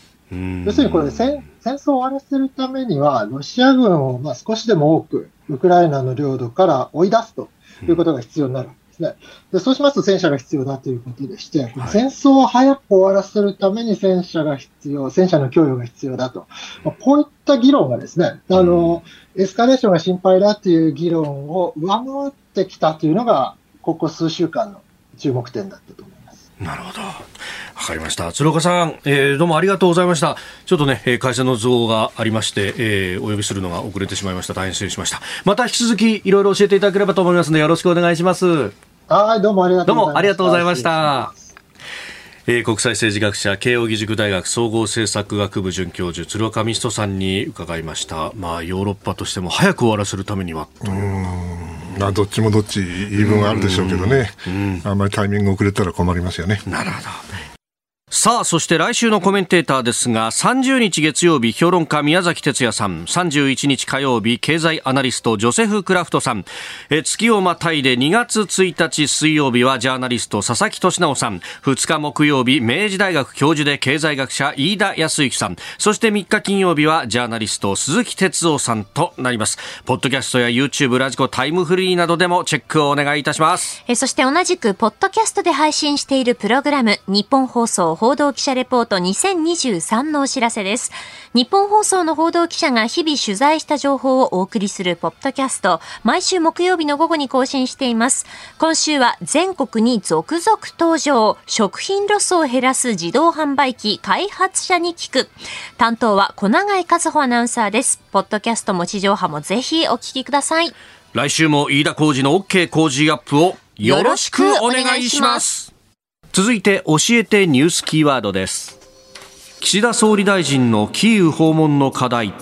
要するにこれ戦、戦争を終わらせるためには、ロシア軍をまあ少しでも多くウクライナの領土から追い出すということが必要になる。ですね。で、そうしますと戦車が必要だということでして、はい、戦争を早く終わらせるために戦車が必要、戦車の供与が必要だと。まあ、こういった議論がですね、あの、エスカレーションが心配だという議論を上回ってきたというのが、ここ数週間の注目点だったと思います。なるほど。わかりました。鶴岡さん、えー、どうもありがとうございました。ちょっとね、えー、会社の都合がありまして、えー、お呼びするのが遅れてしまいました。大変失礼しました。また引き続きいろいろ教えていただければと思いますので、よろしくお願いします。はい、どうもありがとうございました。どうもありがとうございました。えー、国際政治学者慶應義塾大学総合政策学部准教授鶴岡美人さんに伺いましたまあヨーロッパとしても早く終わらせるためにはというまあどっちもどっち言い分があるでしょうけどね。あんまりタイミング遅れたら困りますよね。なるほどさあ、そして来週のコメンテーターですが、30日月曜日、評論家宮崎哲也さん、31日火曜日、経済アナリストジョセフ・クラフトさん、え月をまたいで2月1日水曜日はジャーナリスト佐々木俊直さん、2日木曜日、明治大学教授で経済学者飯田康之さん、そして3日金曜日はジャーナリスト鈴木哲夫さんとなります。ポッドキャストや YouTube、ラジコ、タイムフリーなどでもチェックをお願いいたします。えそして同じく、ポッドキャストで配信しているプログラム、日本放送報道記者レポート2023のお知らせです。日本放送の報道記者が日々取材した情報をお送りするポッドキャスト、毎週木曜日の午後に更新しています。今週は全国に続々登場、食品ロスを減らす自動販売機開発者に聞く。担当は小永井和穂アナウンサーです。ポッドキャストも地上波もぜひお聞きください。来週も飯田浩二の OK 工事アップをよろしくお願いします。続いて教えてニュースキーワードです。岸田総理大臣のキーウ訪問の課題。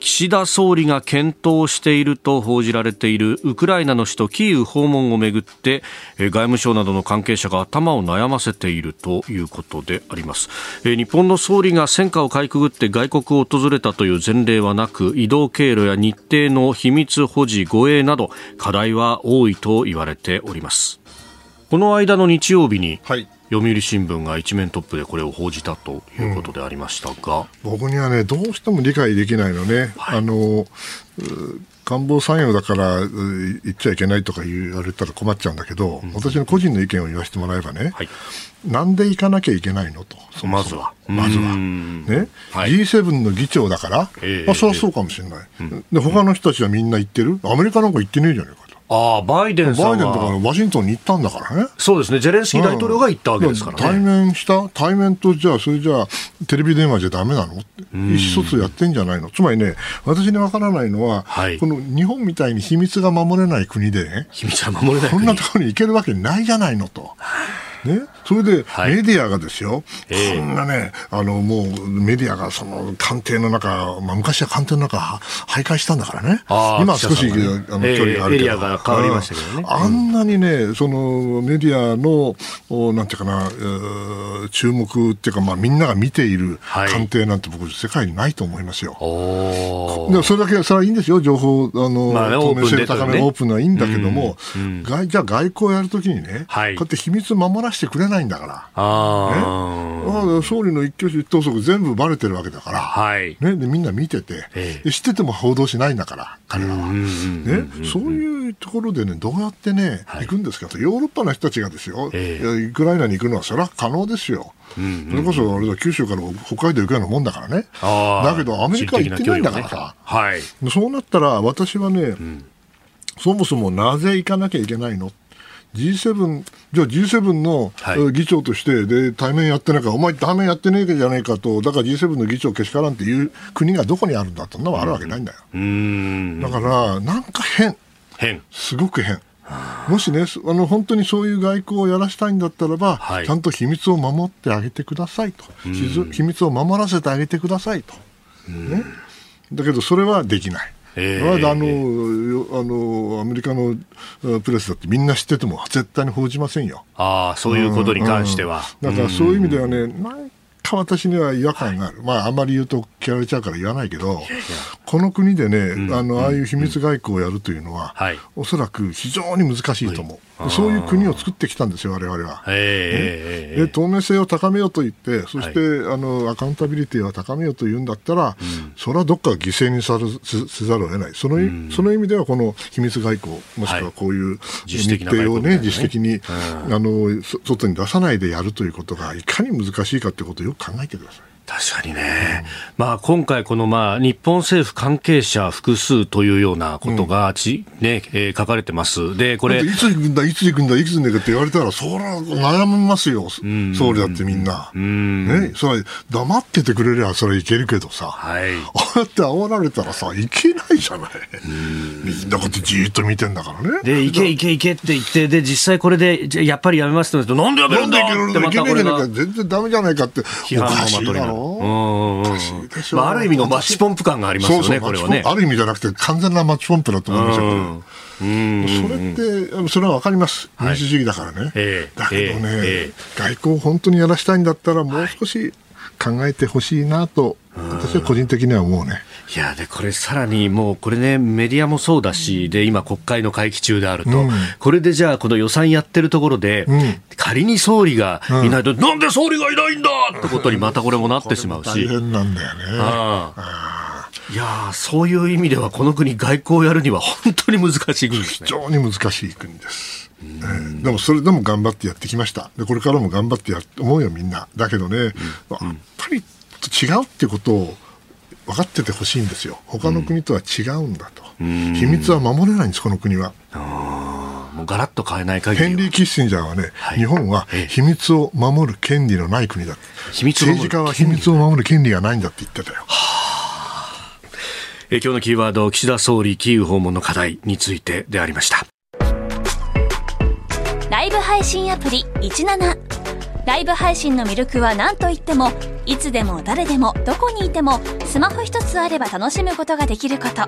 岸田総理が検討していると報じられているウクライナの首都キーウ訪問をめぐって外務省などの関係者が頭を悩ませているということであります。日本の総理が戦火をかいくぐって外国を訪れたという前例はなく移動経路や日程の秘密保持護衛など課題は多いと言われております。この間の日曜日に、はい、読売新聞が一面トップでこれを報じたということでありましたが、うん、僕にはね、どうしても理解できないのね。はい、あの官房参与だから言っちゃいけないとか言われたら困っちゃうんだけど、うん、私の個人の意見を言わせてもらえばね、はい、なんで行かなきゃいけないのと、そもそも。まずは。まずは。ね、はい、G7 の議長だから、えー、あそれはそうかもしれない、えー、で。他の人たちはみんな行ってる？アメリカなんか行ってねえじゃねえか。ああ、バイデンさんバイデンとかワシントンに行ったんだからね。そうですね、ゼレンスキー大統領が行ったわけですからね。対面した対面と、じゃあ、それじゃあ、テレビ電話じゃだめなの？意思疎通やってんじゃないの？つまりね、私にわからないのは、はい、この日本みたいに秘密が守れない国でね、秘密が守れないこんなところに行けるわけないじゃないのと。ね、それで、メディアがですよ、はい、こんなね、あの、もうメディアがその官邸の中、まあ、昔は官邸の中、徘徊したんだからね、今は少し、ね、あの距離があるけど、が変わりましたけどね、あん。なにね、そのメディアの、なんていうかな、注目っていうか、まあ、みんなが見ている官邸なんて、僕、世界にないと思いますよ。でそれだけ、それはいいんですよ、情報、あの、まあね、透明性高め、オープンはいいんだけども、うんうん、外じゃあ外交をやるときにね、はい、こうやって秘密守らしてくれないんだから。あね、総理の一挙手一投足全部ばれてるわけだから、はい。ね、でみんな見てて、え知ってても報道しないんだから、彼らは。ね、そういうところでね、どうやってね、行くんですか？と、ヨーロッパの人たちがですよ、えウクライナに行くのはそれは可能ですよ。うんうん、それこそあれだ九州から北海道行くようなもんだからね。だけどアメリカ行ってないんだから。さ、ね、はい、そうなったら私はね、うん、そもそもなぜ行かなきゃいけないの？G7、じゃあ G7 の、議長として、で、対面やってないから、お前対面やってねえじゃねえかと、だから G7 の議長けしからんっていう国がどこにあるんだってのはあるわけないんだよ。だから、なんか変。変。すごく変。もしね、あの本当にそういう外交をやらしたいんだったらば、はい、ちゃんと秘密を守ってあげてくださいと、秘密を守らせてあげてくださいと、ね、だけどそれはできない。えー、あのあのアメリカのプレスだってみんな知ってても絶対に報じませんよ。ああ、そういうことに関しては。だからそういう意味ではね、なんか私には違和感がある、はい、まあ、あんまり言うと嫌われちゃうから言わないけど、この国でね、うん、あのああいう秘密外交をやるというのは、うん、おそらく非常に難しいと思う。そういう国を作ってきたんですよ、われわれは。えー、透明性を高めようと言って、そして、はい、あのアカウンタビリティを高めようというんだったら、うん、それはどっか犠牲にさせざるを得ない、その,、その意味では、この秘密外交、もしくはこういう日程をね、自主的に、あの外に出さないでやるということが、いかに難しいかということをよく考えてください。確かにね、まあ、今回、この、まあ、日本政府関係者複数というようなことがち、うん、ねえー、書かれてます、でこれいつ行くんだ、いつ行くんだ、いつ行くんだって言われたら、そりゃ悩みますよ、総理だってみんな、うん。ね、それ黙っててくれりゃ、それいけるけどさ、はい、ああやって煽られたらさ、いけないじゃない、みんなこうやってじっと見てんだからね。で、いけ、いけ、いけって言って、で実際これで、じゃやっぱりやめますって言うと、なんでやめるんだってまたこれが全然だめじゃないかって、批判の的になる。うんまあ、ある意味のマッチポンプ感がありますよね、そうそうこれはね。ある意味じゃなくて、完全なマッチポンプだと思いますよ、それって、それは分かります、民主主義だからね。えー、だけどね、えー、外交を本当にやらしたいんだったら、もう少し考えてほしいなと、私は個人的には思うね。いやでこれ、さらにもう、これね、メディアもそうだし、で今、国会の会期中であると、うん、これでじゃあ、この予算やってるところで、うん、仮に総理がいないと、うん、なんで総理がいないんだってことにまたこれもなってしまうし。大変なんだよね。ああいやそういう意味では、この国、外交をやるには本当に難しい国ですね。非常に難しい国です。でもそれでも頑張ってやってきました。で、これからも頑張ってや思うよ、みんな。だけどね、やっぱり違うってことを分かっててほしいんですよ。他の国とは違うんだと。うん、秘密は守れないんです、この国は。もうガラッと変えない限りヘンリー・キッシンジャーはね、はい、日本は秘密を守る権利のない国だ。秘密政治家は秘密を守る権利がないんだって言ってたよ。え今日のキーワード、岸田総理キーウ訪問の課題についてでありました。配信アプリ17。ライブ配信の魅力は何といっても、いつでも誰でもどこにいてもスマホ一つあれば楽しむことができること。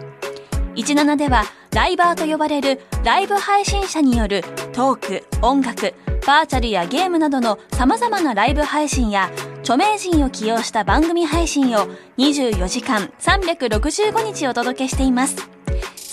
17ではライバーと呼ばれるライブ配信者によるトーク、音楽、バーチャルやゲームなどの様々なライブ配信や著名人を起用した番組配信を24時間365日お届けしています。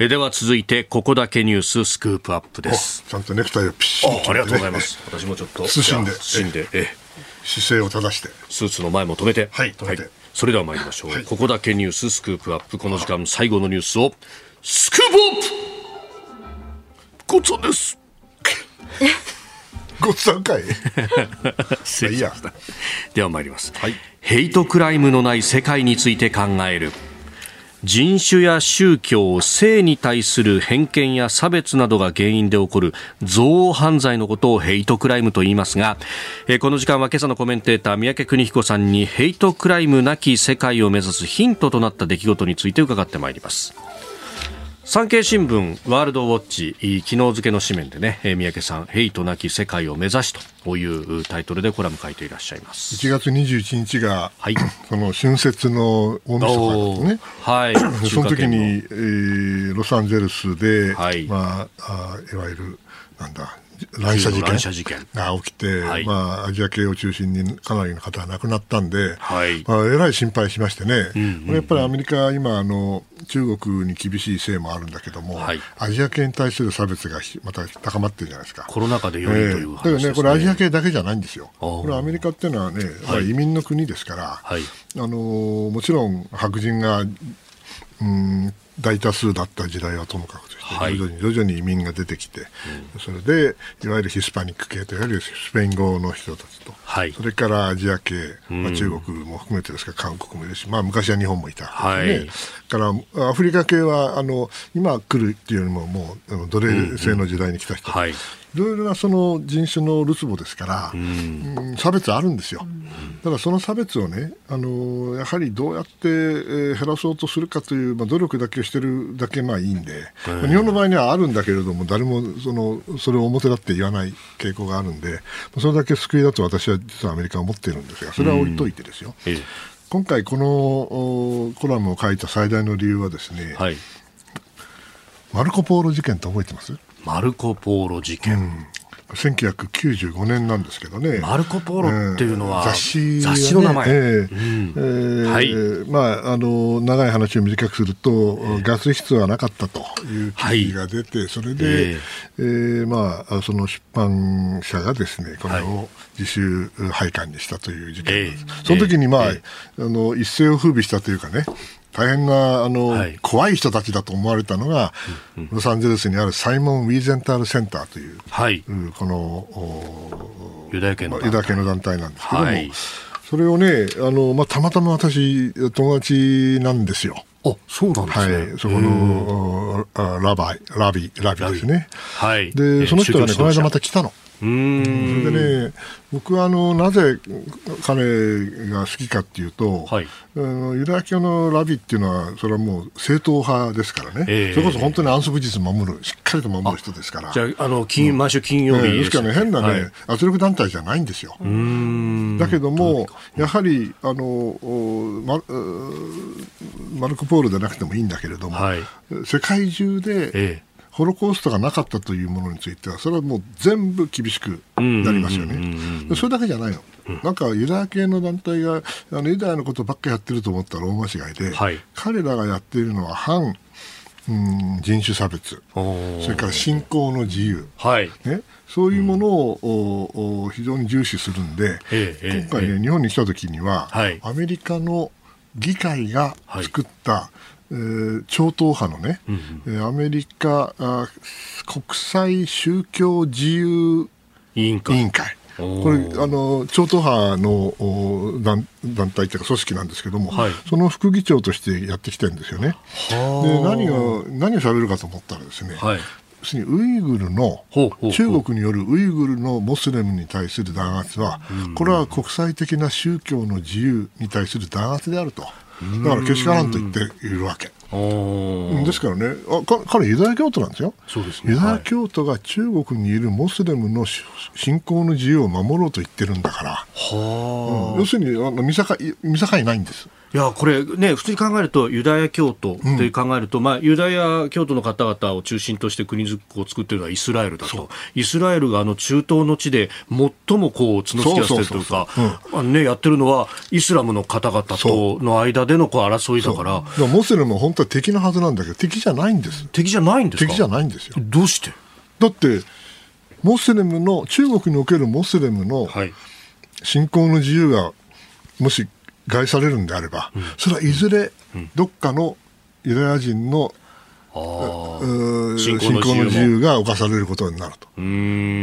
えでは続いて、ここだけニューススクープアップです。ちゃんとネクタイをピシッと、ね、ありがとうございます。私もちょっと。慎んで。慎んで。え姿勢を正して。スーツの前も止めて。はい、止めて。はい、それでは参りましょう、はい、ここだけニューススクープアップ。この時間最後のニュースをスクープアップごちそうです ごちそうかいでは参ります、はい、ヘイトクライムのない世界について考える人種や宗教、性に対する偏見や差別などが原因で起こる憎悪犯罪のことをヘイトクライムと言いますが、えこの時間は今朝のコメンテーター宮家邦彦さんにヘイトクライムなき世界を目指すヒントとなった出来事について伺ってまいります。産経新聞ワールドウォッチ昨日付の紙面でね三宅さんヘイトなき世界を目指しというタイトルでコラム書いていらっしゃいます。1月21日が、はい、その春節の大晦日ですね。はい。その時に、えー、ロサンゼルスで、はい、まああいわゆるなんだ乱射事件が起きて、はい、まあ、アジア系を中心にかなりの方が亡くなったんで、はい、まあ、えらい心配しましてね、うんうんうん、これやっぱりアメリカ、今あの、中国に厳しいせいもあるんだけども、はい、アジア系に対する差別がまた高まってるじゃないですか。コロナ禍でよりという話ね、えー、だからね、これアジア系だけじゃないんですよ。これアメリカっていうのはね、まあ、移民の国ですから、あのもちろん白人が、うん大多数だった時代はともかくとして、はい、徐々に徐々に移民が出てきて、うん、それでいわゆるヒスパニック系といわゆるスペイン語の人たちと、はい、それからアジア系、まあ、中国も含めてですが韓国もいるし、まあ、昔は日本もいた、ね、はい、からアフリカ系はあの今来るっていうよりももう奴隷制の時代に来た人、はい、いろいろなその人種のるつぼですから、うん、差別あるんですよ。だからその差別をね、あのやはりどうやって、えー、減らそうとするかという、まあ、努力だけをしてるだけまあいいんで、まあ、日本の場合にはあるんだけれども、誰もそのそれを表立って言わない傾向があるんで、それだけ救いだと私は実はアメリカは思っているんですが、それは置いといてですよ。うん。ええ。今回、このコラムを書いた最大の理由はですね、はい、マルコ・ポーロ事件って覚えてます？マルコ・ポーロ事件、うん。1995年なんですけどね。マルコ・ポーロっていうのは、雑誌、ね、雑誌の名前。えーうん。えー、はい。まあ、あの、長い話を短くすると、えー、ガス室はなかったという記事が出て、はい、それで、えー、えー、まあ、その出版社がですね、これを自主廃刊にしたという事件です。その時に、まあ、あの、一世を風靡したというかね、大変なあの、はい、怖い人たちだと思われたのが、うんうん、ロサンゼルスにあるサイモン・ウィーゼンタール・センターという、はい、このユダヤ系の団体なんですけども、はい、それをねあの、まあ、たまたま私、友達なんですよ。あそうなんですね。はい、そこのラバイ、ラビ、ラビですね。はい。で、その人がね、この間また来たの。うん。それでね、僕はあのなぜ彼が好きかっていうと、はい、あのユダヤ教のラビっていうのは、それはもう正統派ですからね、えー、それこそ本当に安息日守る、しっかりと守る。人ですから。じゃあ、あの金、うん、毎週金曜日、ね、ですからね、変なね、はい、圧力団体じゃないんですよ。だけども、やはりあのママルコ・ポールでなくてもいいんだけれども、はい、世界中で、えーホロコーストがなかったというものについては、それはもう全部厳しくなりますよね。それだけじゃないの。なんかユダヤ系の団体があのユダヤのことばっかやってると思ったら大間違いで、はい、彼らがやっているのは反うん人種差別、それから信仰の自由、はい。ね、そういうものを、うん、非常に重視するんで、今回ね、日本に来た時には、はい、アメリカの議会が作った、えー、超党派のね、うんうん、アメリカあ国際宗教自由委員会。これあの超党派の団団体というか組織なんですけども、はい、その副議長としてやってきてるんですよね。で何を何を喋るかと思ったらですね、はい、要するにウイグルの中国によるウイグルのモスレムに対する弾圧は、これは国際的な宗教の自由に対する弾圧であると。だからけしからんと言っているわけ。ですからね。あ彼ユダヤ教徒なんですよ。そうです、ね、ユダヤ教徒が中国にいるモスレムの信仰の自由を守ろうと言ってるんだから、はうん、要するにあの見境見境ないんです。いやこれね普通に考えるとユダヤ教徒って考えると、うん、まあ、ユダヤ教徒の方々を中心として国づくを作っているのはイスラエルだと。イスラエルがあの中東の地で最もこう角突き合わせというか、ね、やってるのはイスラムの方々との間でのこう争いだから。モスレムは本当は敵のはずなんだけど敵じゃないんです。敵じゃないんです敵じゃないんですよ。どうして？だってモスレムの中国におけるモスレムの信仰の自由がもし害されるんであれば、それはいずれどっかのユダヤ人の信仰の自由が侵されることになると。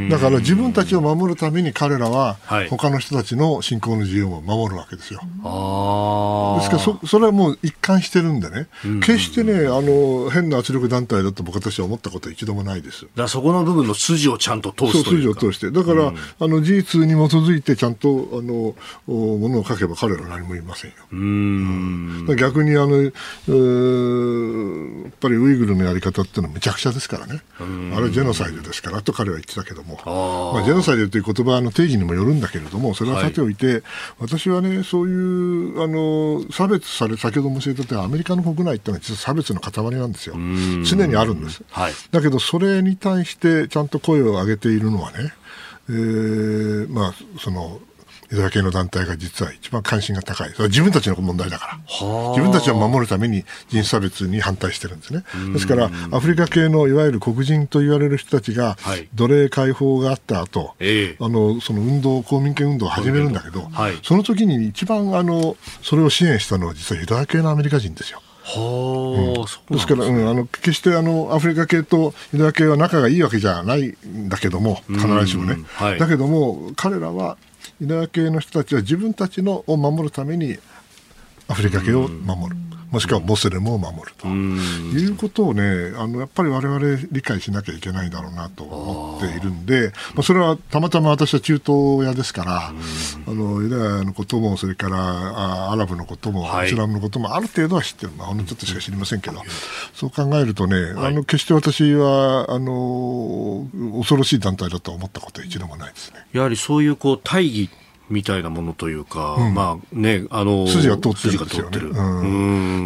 だから自分たちを守るために彼らは他の人たちの信仰の自由を守るわけですよ。ですからそそれはもう一貫してるんでね、決してねあの変な圧力団体だと僕たちは思ったことは一度もないです。だそこの部分の筋をちゃんと通すと筋を通して。だから、あの事実に基づいてちゃんとあのものを書けば彼らは何も言いませんよ。うん。逆にあのやっぱりウイグルのやり方っていうのはめちゃくちゃですからね。あれジェノサイドですからと彼は言ってたけども、まあ、ジェノサイドという言葉の定義にもよるんだけれども、それはさておいて、はい、私はね、そういうあの差別され、先ほど申し上げたアメリカの国内っていうのは実は差別の塊なんですよ。常にあるんです。はい、だけど、それに対してちゃんと声を上げているのはね、えー、まあ、その、ユダヤ系の団体が実は一番関心が高い。それは自分たちの問題だから。自分たちを守るために人種差別に反対してるんですね。ですから、アフリカ系のいわゆる黒人と言われる人たちが、奴隷解放があった後、はい、あの、その運動、公民権運動を始めるんだけど、はい、その時に一番、あの、それを支援したのは実はユダヤ系のアメリカ人ですよ。はあ、うん、ですから、うん、あの決してあのアフリカ系とユダヤ系は仲がいいわけじゃないんだけども、必ずしもね、はい、だけども、彼らはユダヤ系の人たちは自分たちのを守るためにアフリカ系を守る。もしくはモスレムを守ると。いうことをね、あのやっぱり我々理解しなきゃいけないだろうなと思っているんで、まあ、それはたまたま私は中東屋ですから、あのユダヤのことも、それからあアラブのことも、イスラムのこともある程度は知ってる、まあ、ほんのちょっとしか知りませんけど、そう考えるとね、あの決して私はあの恐ろしい団体だと思ったことは一度もないですね。やはりそういうこう大義みたいなものというか、うん、まあね、あの筋が通ってるんですよね。う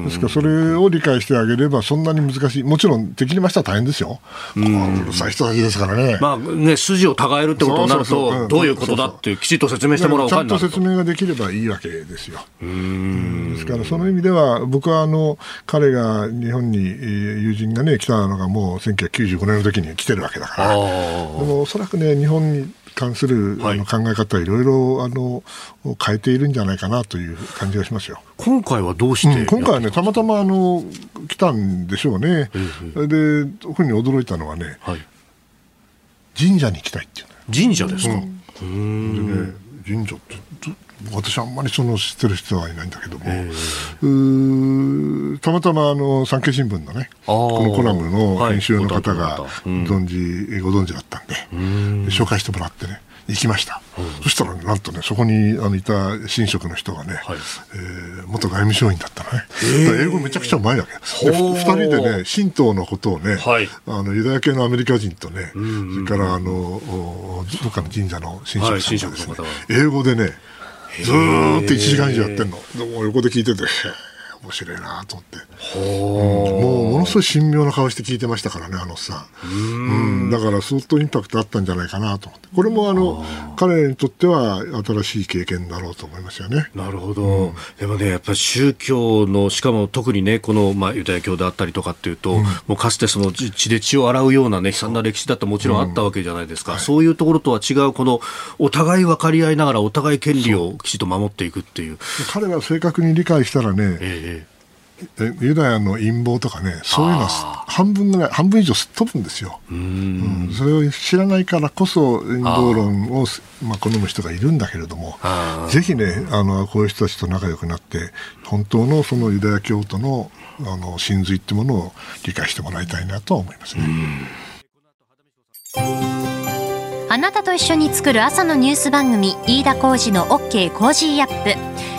んですからそれを理解してあげればそんなに難しい。もちろん敵にましたら大変ですよ。うるさい人たちですからね。まあね、筋を違えるってことになると、どういうことだってきちっと説明してもらおうちゃんと説明ができればいいわけですよ。うんですからその意味では僕はあの彼が日本に友人がね来たのがもう1995年の時に来てるわけだから。でもおそらくね日本に関する、あの考え方いろいろあの変えているんじゃないかなという感じがしますよ。今回はどうして、うん、今回はねたまたまあの来たんでしょうね。えで特に驚いたのはね、はい、神社に行きたいっていう、ね、神社ですか？うん、でね神社って私あんまりその知ってる人はいないんだけども、たまたまあの産経新聞のねこのコラムの編集の方が存じ、ご存知だったんで紹介してもらってね行きました、うん、そしたら、ね、なんとねそこにあのいた神職の人がね、はい、えー、元外務省員だったのね、英語めちゃくちゃうまいわけ。で2人でね神道のことをね、はい、あのユダヤ系のアメリカ人とね、それからあのどっかの神社の神職さんがですね、はい、英語でねずっと1時間以上やってんの。横で聞いてて、面白いなと思って、う。ん、もうものすごい神妙な顔して聞いてましたからねあのさん、うん、だから相当インパクトあったんじゃないかなと思って。これもあの彼にとっては新しい経験だろうと思いますよね。なるほど、うん、でもねやっぱり宗教のしかも特にねこの、まあ、ユダヤ教であったりとかっていうと、もうかつてその血で血を洗うようなね悲惨な歴史だってもちろんあったわけじゃないですか、はい、そういうところとは違うこのお互い分かり合いながらお互い権利をきちっと守っていくっていう。彼が正確に理解したらね、ええユダヤの陰謀とかね、そういうのは半分ぐらい、半分以上すっ飛ぶんですよ。うん、それを知らないからこそ、陰謀論をまあ、好む人がいるんだけれども、ぜひね、あの、こういう人たちと仲良くなって、本当のそのユダヤ教徒のあの真髄ってものを理解してもらいたいなと思いますね。あなたと一緒に作る朝のニュース番組、飯田浩二の OK コージーアップ。